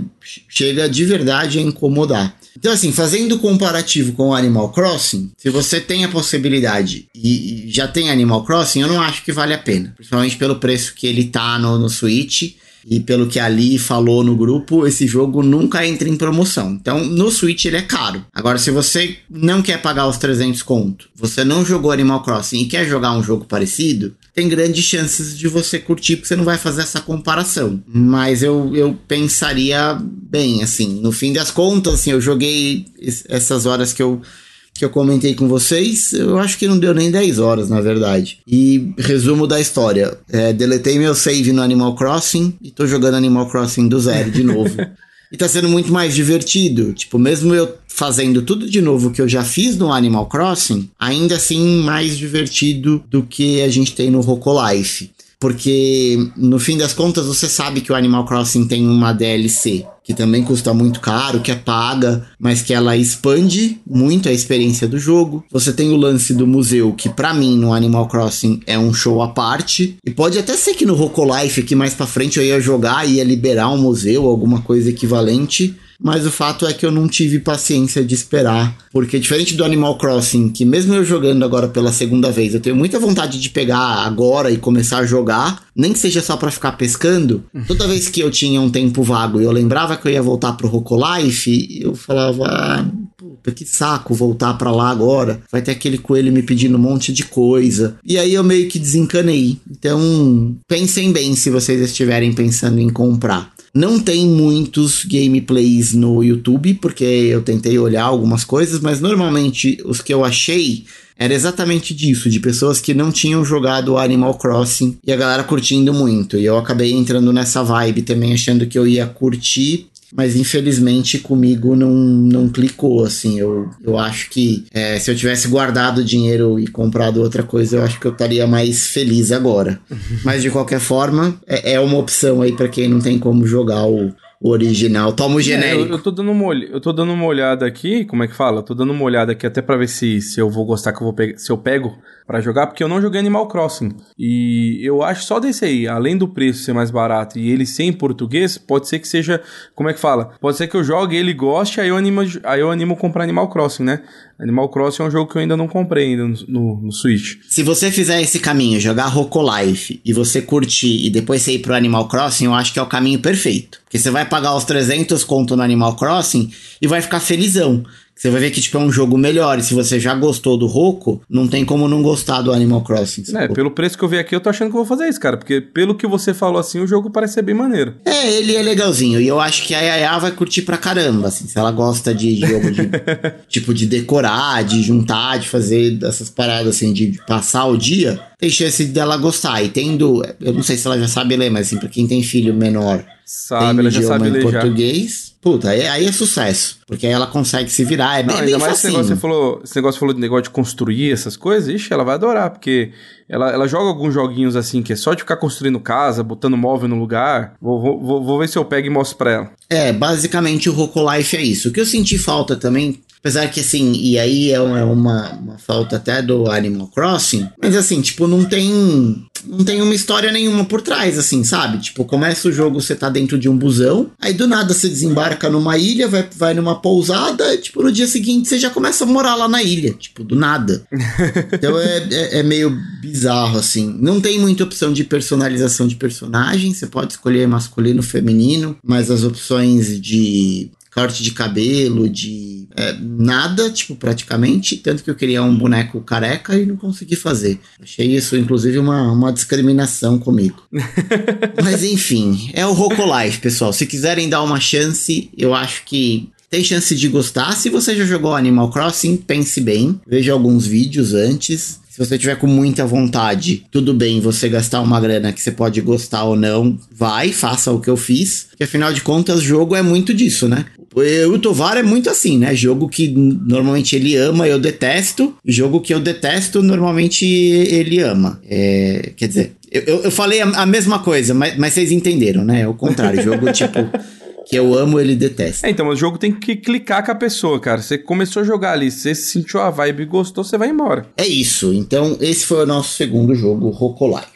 chega de verdade a incomodar. Então, assim, fazendo comparativo com o Animal Crossing, se você tem a possibilidade e, e já tem Animal Crossing, eu não acho que vale a pena. Principalmente pelo preço que ele tá no, no Switch e pelo que Ali falou no grupo, esse jogo nunca entra em promoção. Então, no Switch ele é caro. Agora, se você não quer pagar os 300 conto, você não jogou Animal Crossing e quer jogar um jogo parecido, tem grandes chances de você curtir, porque você não vai fazer essa comparação. Mas eu, eu pensaria bem, assim, no fim das contas, assim, eu joguei essas horas que eu que eu comentei com vocês, eu acho que não deu nem 10 horas, na verdade. E resumo da história: é, deletei meu save no Animal Crossing e tô jogando Animal Crossing do zero de novo. e tá sendo muito mais divertido. Tipo, mesmo eu fazendo tudo de novo que eu já fiz no Animal Crossing, ainda assim mais divertido do que a gente tem no Rocolife porque no fim das contas você sabe que o Animal Crossing tem uma DLC que também custa muito caro, que é paga, mas que ela expande muito a experiência do jogo. Você tem o lance do museu, que para mim no Animal Crossing é um show à parte. E pode até ser que no Rocolife aqui mais para frente eu ia jogar e ia liberar um museu, alguma coisa equivalente mas o fato é que eu não tive paciência de esperar, porque diferente do Animal Crossing, que mesmo eu jogando agora pela segunda vez, eu tenho muita vontade de pegar agora e começar a jogar, nem que seja só para ficar pescando. Uhum. Toda vez que eu tinha um tempo vago e eu lembrava que eu ia voltar pro Rocolife, eu falava, ah, puta, que saco voltar para lá agora. Vai ter aquele coelho me pedindo um monte de coisa. E aí eu meio que desencanei. Então, pensem bem se vocês estiverem pensando em comprar. Não tem muitos gameplays no YouTube, porque eu tentei olhar algumas coisas, mas normalmente os que eu achei era exatamente disso, de pessoas que não tinham jogado Animal Crossing e a galera curtindo muito. E eu acabei entrando nessa vibe também, achando que eu ia curtir mas infelizmente comigo não, não clicou, assim. Eu, eu acho que é, se eu tivesse guardado dinheiro e comprado outra coisa, eu acho que eu estaria mais feliz agora. mas de qualquer forma, é, é uma opção aí para quem não tem como jogar o, o original. Toma o genérico. É, eu, eu, tô dando uma, eu tô dando uma olhada aqui, como é que fala? Eu tô dando uma olhada aqui até pra ver se, se eu vou gostar, que eu vou pegar, se eu pego para jogar, porque eu não joguei Animal Crossing. E eu acho só desse aí, além do preço ser mais barato e ele ser em português, pode ser que seja, como é que fala? Pode ser que eu jogue ele goste, aí eu animo, aí eu animo comprar Animal Crossing, né? Animal Crossing é um jogo que eu ainda não comprei ainda no, no, no Switch. Se você fizer esse caminho, jogar Roco Life e você curtir e depois você ir pro Animal Crossing, eu acho que é o caminho perfeito. Porque você vai pagar os 300 conto no Animal Crossing e vai ficar felizão. Você vai ver que tipo, é um jogo melhor. E se você já gostou do Roku, não tem como não gostar do Animal Crossing. É, pelo preço que eu vi aqui, eu tô achando que eu vou fazer isso, cara. Porque pelo que você falou assim, o jogo parece ser bem maneiro. É, ele é legalzinho. E eu acho que a Yaya vai curtir pra caramba, assim. Se ela gosta de jogo de, tipo, de decorar, de juntar, de fazer essas paradas, assim, de passar o dia, tem chance dela gostar. E tendo, eu não sei se ela já sabe ler, mas assim, pra quem tem filho menor, sabe, ela já sabe ler português. Já. Puta, aí, aí, é sucesso. Porque aí ela consegue se virar. É bem, não, bem mais esse negócio, você falou, esse negócio falou de negócio de construir essas coisas, ixi, ela vai adorar, porque ela, ela joga alguns joguinhos assim, que é só de ficar construindo casa, botando móvel no lugar. Vou, vou, vou ver se eu pego e mostro pra ela. É, basicamente o Roco Life é isso. O que eu senti falta também Apesar que, assim, e aí é uma, uma, falta até do Animal Crossing, mas assim, tipo, não tem. Não tem uma história nenhuma por trás, assim, sabe? Tipo, começa o jogo, você tá dentro de um busão, aí do nada você desembarca numa ilha, vai, vai numa pousada, tipo, no dia seguinte você já começa a morar lá na ilha, tipo, do nada. então é, é, é meio bizarro, assim. Não tem muita opção de personalização de personagem, você pode escolher masculino, feminino, mas as opções de corte de cabelo, de é, nada, tipo, praticamente. Tanto que eu queria um boneco careca e não consegui fazer. Achei isso, inclusive, uma, uma discriminação comigo. Mas enfim, é o Roco Life, pessoal. Se quiserem dar uma chance, eu acho que tem chance de gostar. Se você já jogou Animal Crossing, pense bem. Veja alguns vídeos antes. Se você tiver com muita vontade, tudo bem você gastar uma grana que você pode gostar ou não, vai, faça o que eu fiz. Porque afinal de contas, jogo é muito disso, né? O Tovar é muito assim, né? Jogo que normalmente ele ama, eu detesto. Jogo que eu detesto, normalmente ele ama. É, quer dizer, eu, eu falei a, a mesma coisa, mas, mas vocês entenderam, né? É o contrário. Jogo tipo que eu amo, ele detesta. É, então, o jogo tem que clicar com a pessoa, cara. Você começou a jogar ali, você sentiu a vibe e gostou, você vai embora. É isso. Então, esse foi o nosso segundo jogo, Roco Life.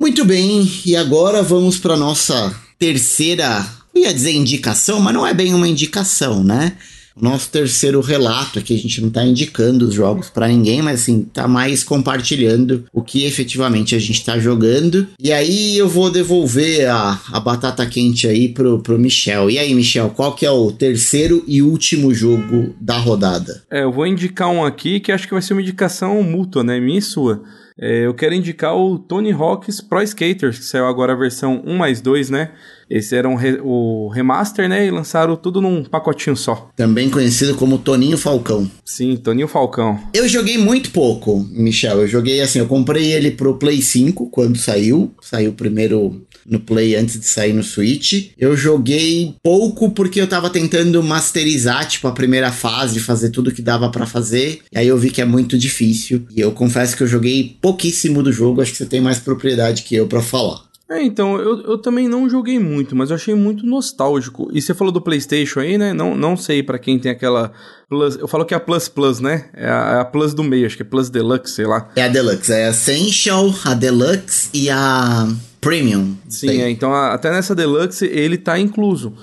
Muito bem, e agora vamos para nossa terceira, ia dizer indicação, mas não é bem uma indicação, né? Nosso terceiro relato aqui, a gente não está indicando os jogos para ninguém, mas assim, tá mais compartilhando o que efetivamente a gente está jogando. E aí eu vou devolver a, a batata quente aí pro, pro Michel. E aí, Michel, qual que é o terceiro e último jogo da rodada? É, eu vou indicar um aqui que acho que vai ser uma indicação mútua, né? Minha e sua. É, eu quero indicar o Tony Hawk's Pro Skaters, que saiu agora a versão 1 mais 2, né? Esse era um re, o remaster, né? E lançaram tudo num pacotinho só. Também conhecido como Toninho Falcão. Sim, Toninho Falcão. Eu joguei muito pouco, Michel. Eu joguei assim, eu comprei ele pro Play 5 quando saiu. Saiu primeiro no Play antes de sair no Switch. Eu joguei pouco porque eu tava tentando masterizar, tipo, a primeira fase, fazer tudo que dava para fazer. E aí eu vi que é muito difícil. E eu confesso que eu joguei pouquíssimo do jogo. Acho que você tem mais propriedade que eu para falar. É, então, eu, eu também não joguei muito, mas eu achei muito nostálgico. E você falou do PlayStation aí, né? Não, não sei para quem tem aquela Plus. Eu falo que é a Plus Plus, né? É a, é a, Plus do meio, acho que é Plus Deluxe, sei lá. É a Deluxe, é a Essential, a Deluxe e a Premium. Sim, é, então a, até nessa Deluxe ele tá incluso.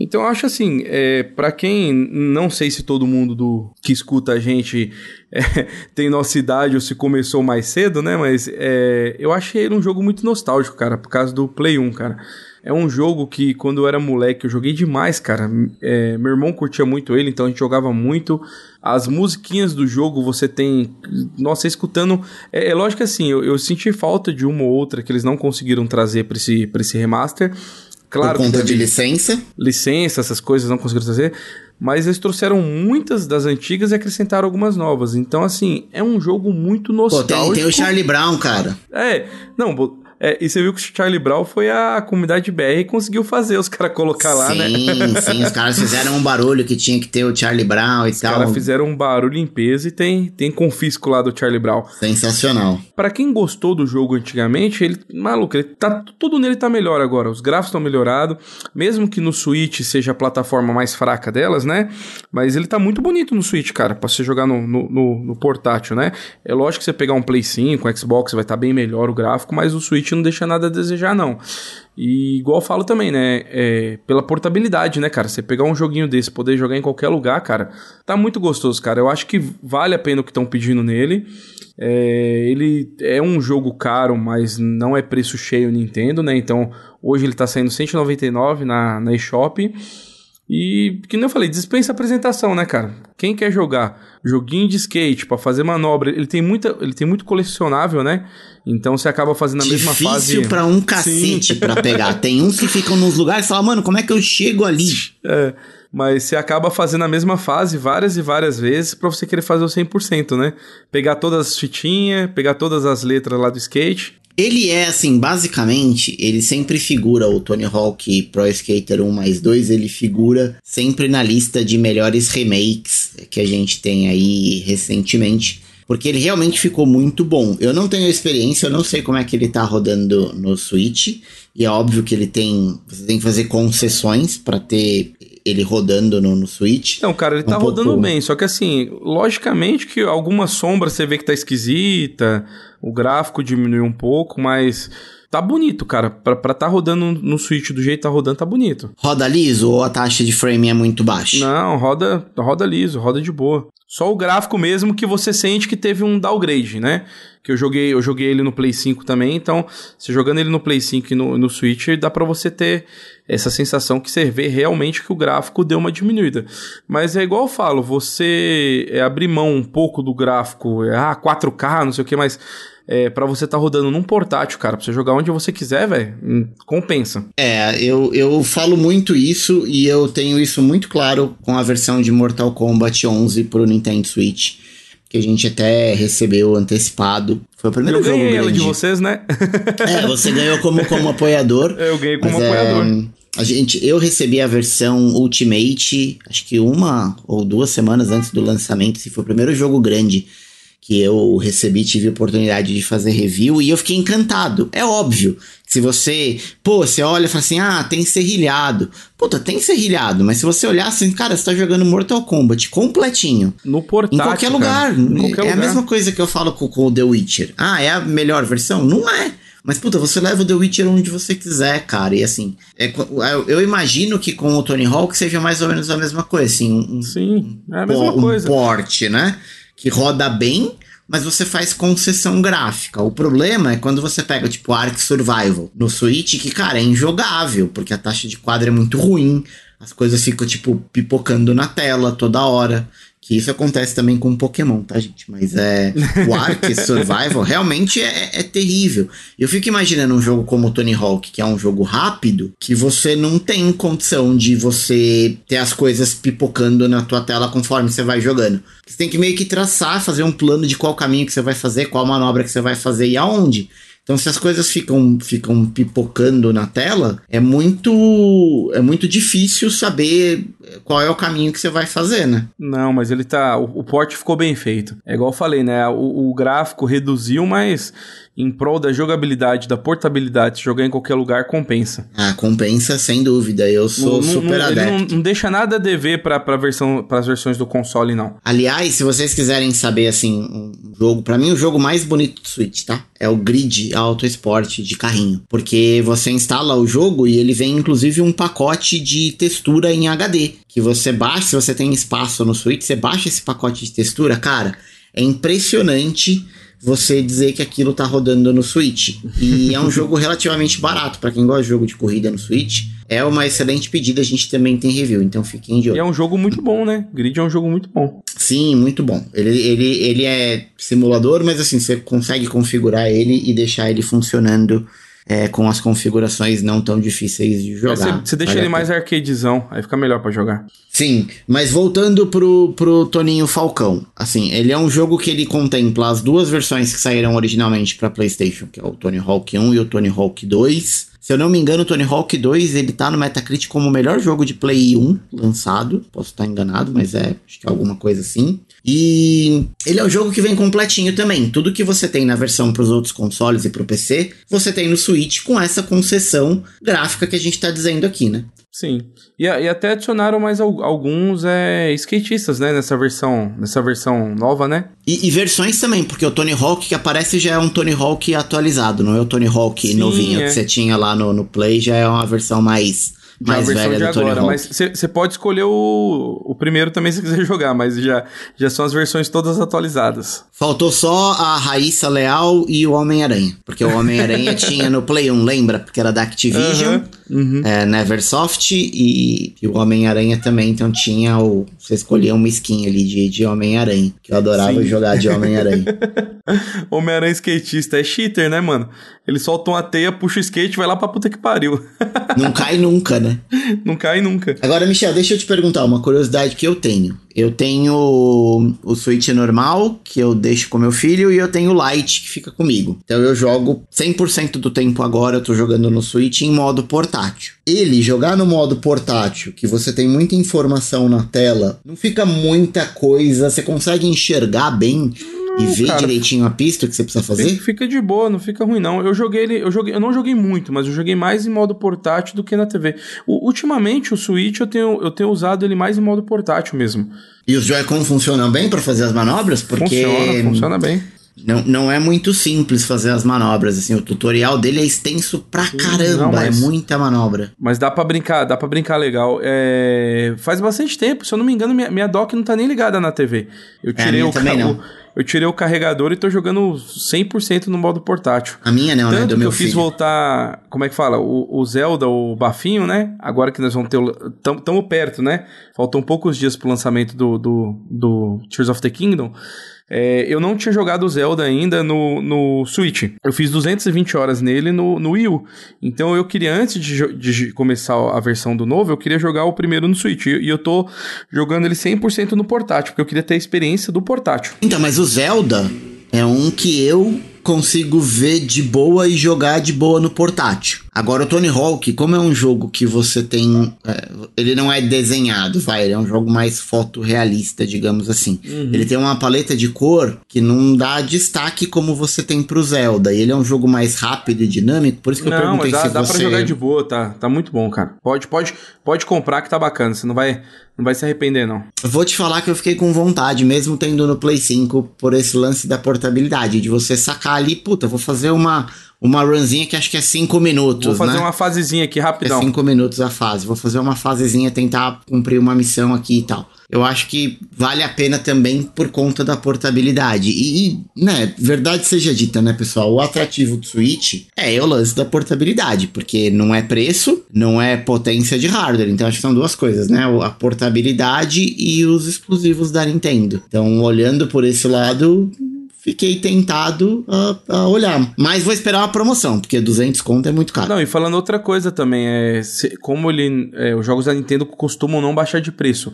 Então eu acho assim, é, para quem não sei se todo mundo do que escuta a gente é, tem nossa idade ou se começou mais cedo, né? Mas é, eu achei ele um jogo muito nostálgico, cara, por causa do Play 1, cara. É um jogo que quando eu era moleque eu joguei demais, cara. É, meu irmão curtia muito ele, então a gente jogava muito. As musiquinhas do jogo você tem. Nossa, escutando. É, é lógico que assim, eu, eu senti falta de uma ou outra que eles não conseguiram trazer pra esse, pra esse remaster. Claro Por conta de licença? Licença, essas coisas não conseguiram trazer. Mas eles trouxeram muitas das antigas e acrescentaram algumas novas. Então, assim, é um jogo muito nostálgico. Pô, tem, tem o Charlie Brown, cara. É, não, É, e você viu que o Charlie Brown foi a comunidade BR e conseguiu fazer os caras colocar lá, sim, né? Sim, sim, os caras fizeram um barulho que tinha que ter o Charlie Brown e os tal. Os caras fizeram um barulho em peso e tem, tem confisco lá do Charlie Brown. Sensacional. Para quem gostou do jogo antigamente, ele, maluco, ele tá, tudo nele tá melhor agora. Os gráficos estão melhorados, mesmo que no Switch seja a plataforma mais fraca delas, né? Mas ele tá muito bonito no Switch, cara, pra você jogar no, no, no, no portátil, né? É lógico que você pegar um Play 5, um Xbox, vai estar tá bem melhor o gráfico, mas o Switch não deixa nada a desejar, não. E igual eu falo também, né? É, pela portabilidade, né, cara? Você pegar um joguinho desse, poder jogar em qualquer lugar, cara, tá muito gostoso, cara. Eu acho que vale a pena o que estão pedindo nele. É, ele é um jogo caro, mas não é preço cheio Nintendo, né? Então, hoje ele tá saindo 199 na, na eShop. E, que nem eu falei, dispensa apresentação, né, cara? Quem quer jogar joguinho de skate para fazer manobra, ele tem, muita, ele tem muito colecionável, né? Então você acaba fazendo a Difícil mesma fase. Difícil pra um cacete para pegar. Tem uns que ficam nos lugares e falam, mano, como é que eu chego ali? É, mas você acaba fazendo a mesma fase várias e várias vezes para você querer fazer o 100%, né? Pegar todas as fitinhas, pegar todas as letras lá do skate ele é assim, basicamente, ele sempre figura, o Tony Hawk Pro Skater 1 mais 2, ele figura sempre na lista de melhores remakes que a gente tem aí recentemente. Porque ele realmente ficou muito bom. Eu não tenho experiência, eu não sei como é que ele tá rodando no Switch. E é óbvio que ele tem. Você tem que fazer concessões para ter ele rodando no, no Switch. Não, cara, ele um tá pouco... rodando bem. Só que assim, logicamente que alguma sombra você vê que tá esquisita, o gráfico diminui um pouco, mas tá bonito, cara. Pra, pra tá rodando no Switch do jeito que tá rodando, tá bonito. Roda liso ou a taxa de frame é muito baixa? Não, roda, roda liso, roda de boa. Só o gráfico mesmo que você sente que teve um downgrade, né? Que eu joguei, eu joguei ele no Play 5 também, então, se jogando ele no Play 5 e no, no Switch, dá para você ter essa sensação que você vê realmente que o gráfico deu uma diminuída. Mas é igual eu falo, você é, abrir mão um pouco do gráfico, é, ah, 4K, não sei o que, mas é, para você tá rodando num portátil, cara, pra você jogar onde você quiser, velho, hum, compensa. É, eu, eu falo muito isso e eu tenho isso muito claro com a versão de Mortal Kombat 11 pro Nintendo Switch. Que a gente até recebeu antecipado. Foi o primeiro eu jogo ganhei grande. ela de vocês, né? é, você ganhou como, como apoiador. Eu ganhei como apoiador. É, a gente, eu recebi a versão Ultimate, acho que uma ou duas semanas antes do lançamento. Se foi o primeiro jogo grande que eu recebi, tive a oportunidade de fazer review e eu fiquei encantado. É óbvio. Se você, pô, você olha e fala assim: ah, tem serrilhado. Puta, tem serrilhado, mas se você olhar assim, cara, você tá jogando Mortal Kombat completinho. No portátil. Em qualquer lugar. Em qualquer é lugar. a mesma coisa que eu falo com, com o The Witcher. Ah, é a melhor versão? Não é. Mas, puta, você leva o The Witcher onde você quiser, cara. E assim, é, eu imagino que com o Tony Hawk seja mais ou menos a mesma coisa, assim. Um, Sim, é a mesma um coisa. porte, né? Que roda bem, mas você faz concessão gráfica. O problema é quando você pega, tipo, Ark Survival no Switch, que, cara, é injogável, porque a taxa de quadro é muito ruim, as coisas ficam, tipo, pipocando na tela toda hora. Que isso acontece também com Pokémon, tá, gente? Mas é. O Ark Survival realmente é, é, terrível. Eu fico imaginando um jogo como Tony Hawk, que é um jogo rápido, que você não tem condição de você ter as coisas pipocando na tua tela conforme você vai jogando. Você tem que meio que traçar, fazer um plano de qual caminho que você vai fazer, qual manobra que você vai fazer e aonde. Então, se as coisas ficam, ficam pipocando na tela, é muito é muito difícil saber qual é o caminho que você vai fazer, né? Não, mas ele tá. O, o porte ficou bem feito. É igual eu falei, né? O, o gráfico reduziu, mas em prol da jogabilidade, da portabilidade, jogar em qualquer lugar compensa. Ah, compensa sem dúvida. Eu sou não, super não, adepto. Não, não, deixa nada a dever para para versão para as versões do console não. Aliás, se vocês quiserem saber assim, um jogo, para mim o jogo mais bonito do Switch, tá? É o Grid Auto Sport de carrinho, porque você instala o jogo e ele vem inclusive um pacote de textura em HD, que você baixa, se você tem espaço no Switch, você baixa esse pacote de textura, cara, é impressionante você dizer que aquilo tá rodando no Switch. E é um jogo relativamente barato para quem gosta de jogo de corrida no Switch. É uma excelente pedida, a gente também tem review, então fiquem de olho. E é um jogo muito bom, né? Grid é um jogo muito bom. Sim, muito bom. Ele, ele, ele é simulador, mas assim, você consegue configurar ele e deixar ele funcionando é, com as configurações não tão difíceis de jogar. Você, deixa ele mais arcadezão, aí fica melhor pra jogar. Sim, mas voltando pro, pro Toninho Falcão, assim, ele é um jogo que ele contempla as duas versões que saíram originalmente para PlayStation, que é o Tony Hawk 1 e o Tony Hawk 2. Se eu não me engano, o Tony Hawk 2 ele tá no Metacritic como o melhor jogo de Play 1 lançado. Posso estar enganado, mas é, acho que é alguma coisa assim. E ele é um jogo que vem completinho também. Tudo que você tem na versão para os outros consoles e para o PC, você tem no Switch com essa concessão gráfica que a gente tá dizendo aqui, né? Sim. E, e até adicionaram mais al- alguns é, skatistas, né? Nessa versão, nessa versão nova, né? E, e versões também, porque o Tony Hawk que aparece já é um Tony Hawk atualizado, não é o Tony Hawk Sim, novinho é. que você tinha lá no, no Play, já é uma versão mais, Já mais a versão velha de agora. Mas você pode escolher o, o primeiro também se quiser jogar, mas já, já são as versões todas atualizadas. Faltou só a Raíssa Leal e o Homem-Aranha. Porque o Homem-Aranha tinha no Play 1, lembra? Porque era da Activision, Aham, uhum. é, Neversoft, e, e o Homem-Aranha também. Então tinha o. Você escolhia uma skin ali de, de Homem-Aranha. Que eu adorava Sim. jogar de Homem-Aranha. Homem-Aranha skatista é cheater, né, mano? Ele solta uma teia, puxa o skate e vai lá pra puta que pariu. Não cai nunca, né? Não cai nunca. Agora, Michel, deixa eu te perguntar uma curiosidade que eu tenho. Eu tenho o Switch normal, que eu deixo com meu filho, e eu tenho o Lite, que fica comigo. Então eu jogo 100% do tempo agora, eu tô jogando no Switch em modo portátil. Ele jogar no modo portátil, que você tem muita informação na tela, não fica muita coisa, você consegue enxergar bem e ver cara. direitinho a pista que você precisa fazer? fica de boa, não fica ruim, não. Eu joguei ele, eu joguei, eu não joguei muito, mas eu joguei mais em modo portátil do que na TV. O- ultimamente, o Switch eu tenho, eu tenho usado ele mais em modo portátil mesmo. E os Joy-Con funcionam bem para fazer as manobras? Porque Funciona, funciona bem. Não, não é muito simples fazer as manobras, assim, o tutorial dele é extenso pra caramba, não, mas- é muita manobra. Mas dá pra brincar, dá pra brincar legal. É, Faz bastante tempo, se eu não me engano, minha, minha dock não tá nem ligada na TV. Eu É, tirei, minha o, também não. o- eu tirei o carregador e tô jogando 100% no modo portátil. A minha não, né, Tanto do que meu eu filho. voltar, como é que fala? O, o Zelda, o bafinho, né? Agora que nós vamos ter o. Tamo, tamo perto, né? Faltam poucos dias pro lançamento do, do, do Tears of the Kingdom. É, eu não tinha jogado Zelda ainda no, no Switch. Eu fiz 220 horas nele no, no Wii U. Então eu queria, antes de, de começar a versão do novo, eu queria jogar o primeiro no Switch. E, e eu tô jogando ele 100% no portátil, porque eu queria ter a experiência do portátil. Então, mas o Zelda é um que eu consigo ver de boa e jogar de boa no portátil. Agora, o Tony Hawk, como é um jogo que você tem. é, ele não é desenhado, vai, ele é um jogo mais fotorrealista, digamos assim. Uhum. Ele tem uma paleta de cor que não dá destaque como você tem pro Zelda. E ele é um jogo mais rápido e dinâmico, por isso que eu Não, perguntei mas dá, se dá você. pra jogar de boa, tá? Tá muito bom, cara. Pode, pode, pode comprar que tá bacana. Você não vai, não vai se arrepender, não. Eu Vou te falar que eu fiquei com vontade, mesmo tendo no Play 5, por esse lance da portabilidade, de você sacar ali, puta, vou fazer uma, uma runzinha que acho que é 5 minutos, Vou fazer né? uma fasezinha aqui É rapidão. 5 minutos a fase. Vou fazer uma fasezinha, tentar cumprir uma missão aqui e tal. Eu acho que vale a pena também por conta da portabilidade. E, e, né, verdade seja dita, né, pessoal? O atrativo do Switch é o lance da portabilidade, porque não é preço, não é potência de hardware. Então acho que são duas coisas, né? A portabilidade e os exclusivos da Nintendo. Então, olhando por esse lado, fiquei tentado a, a olhar. Mas vou esperar uma promoção, porque 200 conto é muito caro. Não, e falando outra coisa também, é se- como ele, é, os jogos da Nintendo costumam não baixar de preço,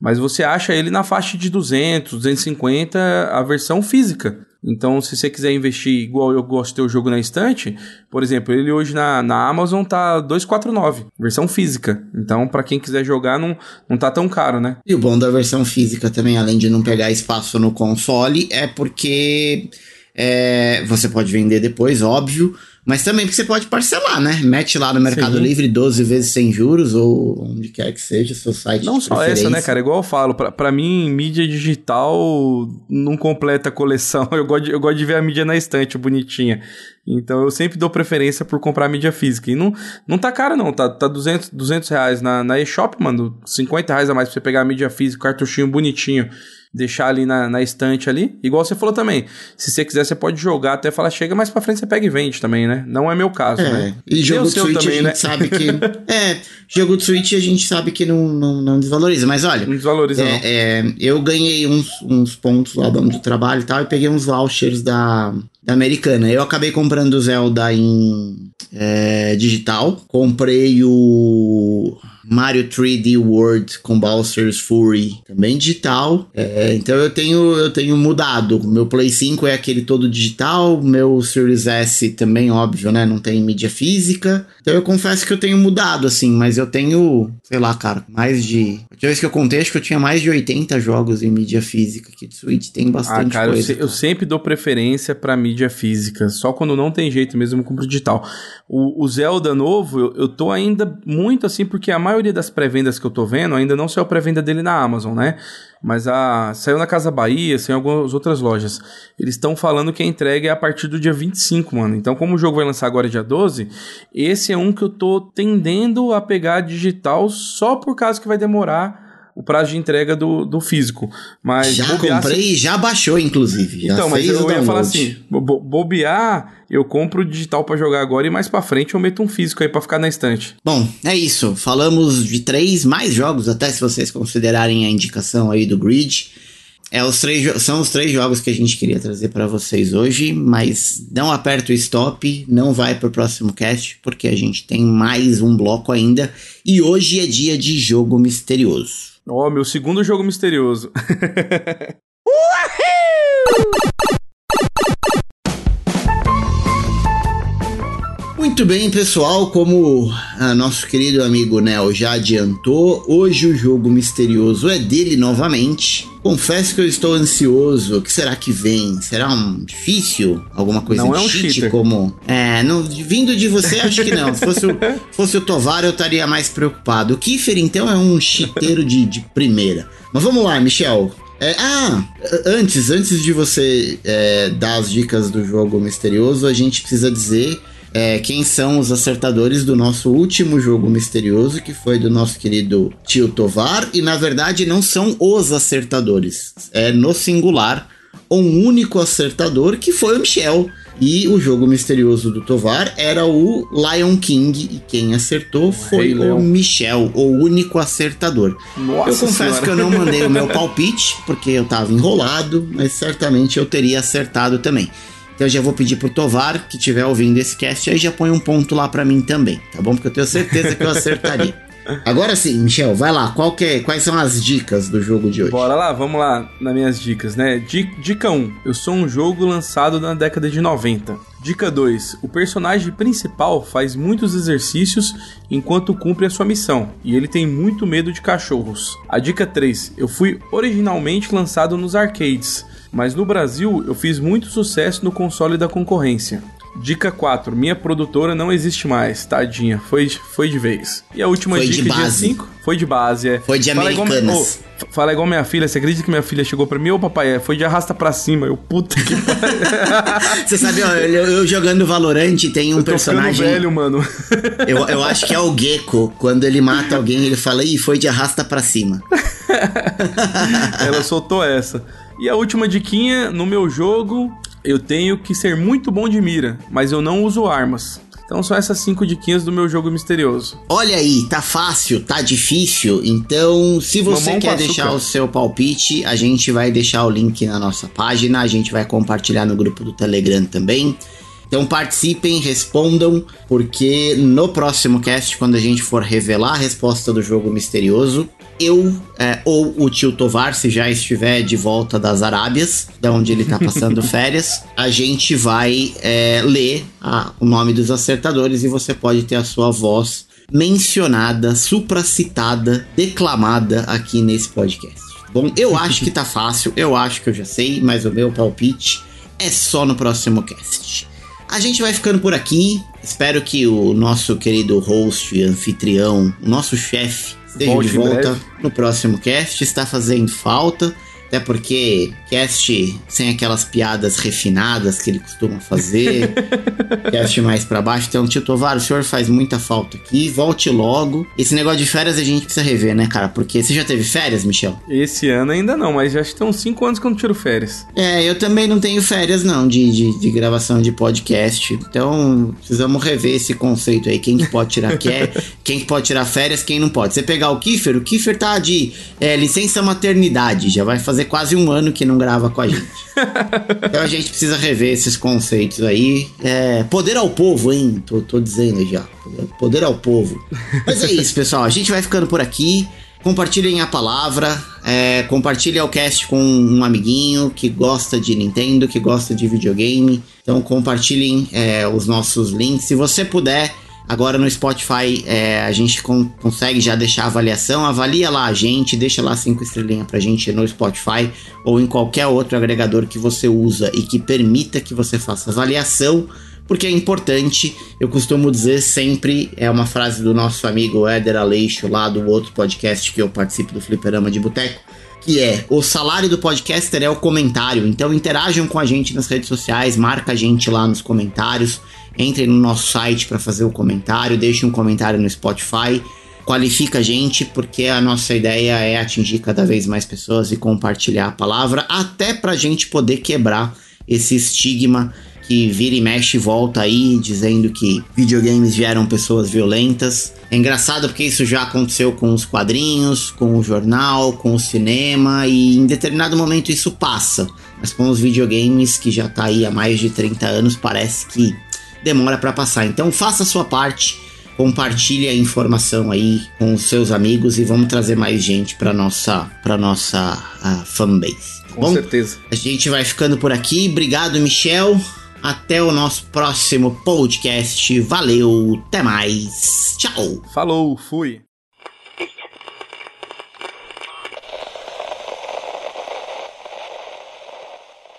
mas você acha ele na faixa de 200, 250 a versão física. Então, se você quiser investir igual eu gosto de ter o jogo na estante, por exemplo, ele hoje na, na Amazon tá 249, versão física. Então, pra quem quiser jogar, não, não tá tão caro, né? E o bom da versão física também, além de não pegar espaço no console, é porque é, você pode vender depois, óbvio, mas também porque você pode parcelar, né? Mete lá no Mercado Sim. Livre 12 vezes sem juros, ou onde quer que seja, seu site Não só essa, né, cara? Igual eu falo, pra, pra mim, mídia digital não completa a coleção. Eu gosto, de, eu gosto de ver a mídia na estante, bonitinha. Então eu sempre dou preferência por comprar mídia física. E não, não tá caro, não. Tá, tá 200, 200 reais na, na eShop, mano. 50 reais a mais pra você pegar a mídia física, cartuchinho bonitinho. Deixar ali na, na estante ali. Igual você falou também. Se você quiser, você pode jogar até falar, chega mais pra frente, você pega e vende também, né? Não é meu caso, É, né? e jogo de Switch também, a gente né? sabe que. é, jogo de Switch a gente sabe que não, não, não desvaloriza. Mas olha, Não desvaloriza, não. É, é, eu ganhei uns, uns pontos lá do trabalho e tal, e peguei uns vouchers da, da americana. Eu acabei comprando o Zelda em, é, digital. Comprei o Mario 3D World com Bowser's Fury, também digital. É, então eu tenho, eu tenho mudado. Meu Play 5 é aquele todo digital, meu Series S também, óbvio, né? Não tem mídia física. Então eu confesso que eu tenho mudado, assim, mas eu tenho, sei lá, cara, mais de. A última vez que eu contei, acho que eu tinha mais de 80 jogos em mídia física aqui de Switch. Tem bastante ah, cara, coisa. Eu, se, eu sempre dou preferência pra mídia física. Só quando não tem jeito mesmo, eu compro digital. O, o Zelda novo, eu, eu tô ainda muito assim, porque a maioria das pré-vendas que eu tô vendo ainda não saiu a pré-venda dele na Amazon, né? Mas a saiu na Casa Bahia, saiu em algumas outras lojas. Eles estão falando que a entrega é a partir do dia 25, mano. Então, como o jogo vai lançar agora dia 12, esse é um que eu tô tendendo a pegar digital só por causa que vai demorar o prazo de entrega do, do físico. Mas já comprei e já baixou, inclusive. Já então, mas eu ia falar assim: bo bobear, eu compro o digital para jogar agora e mais para frente eu meto um físico aí para ficar na estante. Bom, é isso. Falamos de três mais jogos, até se vocês considerarem a indicação aí do grid. É, os três, são os três jogos que a gente queria trazer para vocês hoje, mas não aperta o stop, não vai para o próximo cast, porque a gente tem mais um bloco ainda. E hoje é dia de jogo misterioso. Ó, oh, meu segundo jogo misterioso. Muito bem, pessoal, como ah, nosso querido amigo Nel já adiantou, hoje o jogo misterioso é dele novamente. Confesso que eu estou ansioso. O que será que vem? Será um difícil? Alguma coisa não de é um cheat cheater. como. É, não, vindo de você, acho que não. Se fosse o, fosse o Tovar, eu estaria mais preocupado. O Kiefer, então, é um chiteiro de, de primeira. Mas vamos lá, Michel. É, ah, antes, antes de você é, dar as dicas do jogo misterioso, a gente precisa dizer é, quem são os acertadores do nosso último jogo misterioso, que foi do nosso querido tio Tovar, e na verdade não são os acertadores, é no singular um único acertador que foi o Michel. E o jogo misterioso do Tovar era o Lion King, e quem acertou foi o Michel, o único acertador. Nossa eu confesso senhora. que eu não mandei o meu palpite, porque eu tava enrolado, mas certamente eu teria acertado também. Então eu já vou pedir pro Tovar, que estiver ouvindo esse cast, aí já põe um ponto lá para mim também, tá bom? Porque eu tenho certeza que eu acertaria. Agora sim, Michel, vai lá. Qual é, quais são as dicas do jogo de hoje? Bora lá, vamos lá nas minhas dicas, né? Dica 1. Eu sou um jogo lançado na década de 90. Dica 2. O personagem principal faz muitos exercícios enquanto cumpre a sua missão, e ele tem muito medo de cachorros. A dica 3. Eu fui originalmente lançado nos arcades mas no Brasil eu fiz muito sucesso no console da concorrência. Dica 4. Minha produtora não existe mais, tadinha. Foi, foi de vez. E a última foi dica, de base. 5. Foi de base, é. Foi de fala americanas. Igual, oh, fala igual minha filha. Você acredita que minha filha chegou pra mim? Ô, papai, é, foi de arrasta pra cima. Eu, puta que Você sabe, ó, eu, eu, jogando Valorant tem um eu tô personagem... velho, mano. eu, eu acho que é o Gecko. Quando ele mata alguém, ele fala, ih, foi de arrasta pra cima. Ela soltou essa. E a última diquinha, no meu jogo, eu tenho que ser muito bom de mira, mas eu não uso armas. Então são essas cinco diquinhas do meu jogo misterioso. Olha aí, tá fácil, tá difícil. Então, se você Mamão quer deixar o seu palpite, a gente vai deixar o link na nossa página, a gente vai compartilhar no grupo do Telegram também. Então participem, respondam, porque no próximo cast, quando a gente for revelar a resposta do jogo misterioso, eu é, ou o tio Tovar, se já estiver de volta das Arábias, da onde ele tá passando férias, a gente vai é, ler a, o nome dos acertadores e você pode ter a sua voz mencionada, supracitada, declamada aqui nesse podcast. Bom, eu acho que tá fácil, eu acho que eu já sei, mas o meu palpite é só no próximo cast. A gente vai ficando por aqui. Espero que o nosso querido host, anfitrião, o nosso chefe, esteja de volta no próximo cast. Está fazendo falta. Até porque cast sem aquelas piadas refinadas que ele costuma fazer, cast mais para baixo. Então, tio Tovar, o senhor faz muita falta aqui, volte logo. Esse negócio de férias a gente precisa rever, né, cara? Porque você já teve férias, Michel? Esse ano ainda não, mas já estão cinco anos que eu não tiro férias. É, eu também não tenho férias, não, de, de, de gravação de podcast. Então, precisamos rever esse conceito aí. Quem que pode tirar quer, quem que pode tirar férias, quem não pode. Você pegar o Kiefer, o Kiefer tá de é, licença maternidade, já vai fazer fazer quase um ano que não grava com a gente. então a gente precisa rever esses conceitos aí. É, poder ao povo, hein? Tô, tô dizendo já. Poder ao povo. Mas é isso, pessoal. A gente vai ficando por aqui. Compartilhem a palavra, é, compartilhem o cast com um amiguinho que gosta de Nintendo, que gosta de videogame. Então compartilhem é, os nossos links. Se você puder, agora no Spotify é, a gente consegue já deixar a avaliação. Avalia lá a gente, deixa lá cinco estrelinhas pra gente no Spotify ou em qualquer outro agregador que você usa e que permita que você faça avaliação porque é importante. Eu costumo dizer sempre, é uma frase do nosso amigo Éder Aleixo, lá do outro podcast que eu participo do Fliperama de Boteco, que é o salário do podcaster é o comentário. Então interajam com a gente nas redes sociais, marca a gente lá nos comentários, entrem no nosso site para fazer o comentário, deixem um comentário no Spotify. Qualifica a gente, porque a nossa ideia é atingir cada vez mais pessoas e compartilhar a palavra, até para a gente poder quebrar esse estigma que vira e mexe e volta aí dizendo que videogames vieram pessoas violentas. É engraçado porque isso já aconteceu com os quadrinhos, com o jornal, com o cinema e em determinado momento isso passa. Mas com os videogames que já tá aí há mais de 30 anos, parece que demora para passar. Então faça a sua parte, compartilhe a informação aí com os seus amigos e vamos trazer mais gente para nossa para nossa uh, fanbase. Tá com bom? certeza. A gente vai ficando por aqui. Obrigado, Michel. Até o nosso próximo podcast. Valeu, até mais. Tchau. Falou, fui.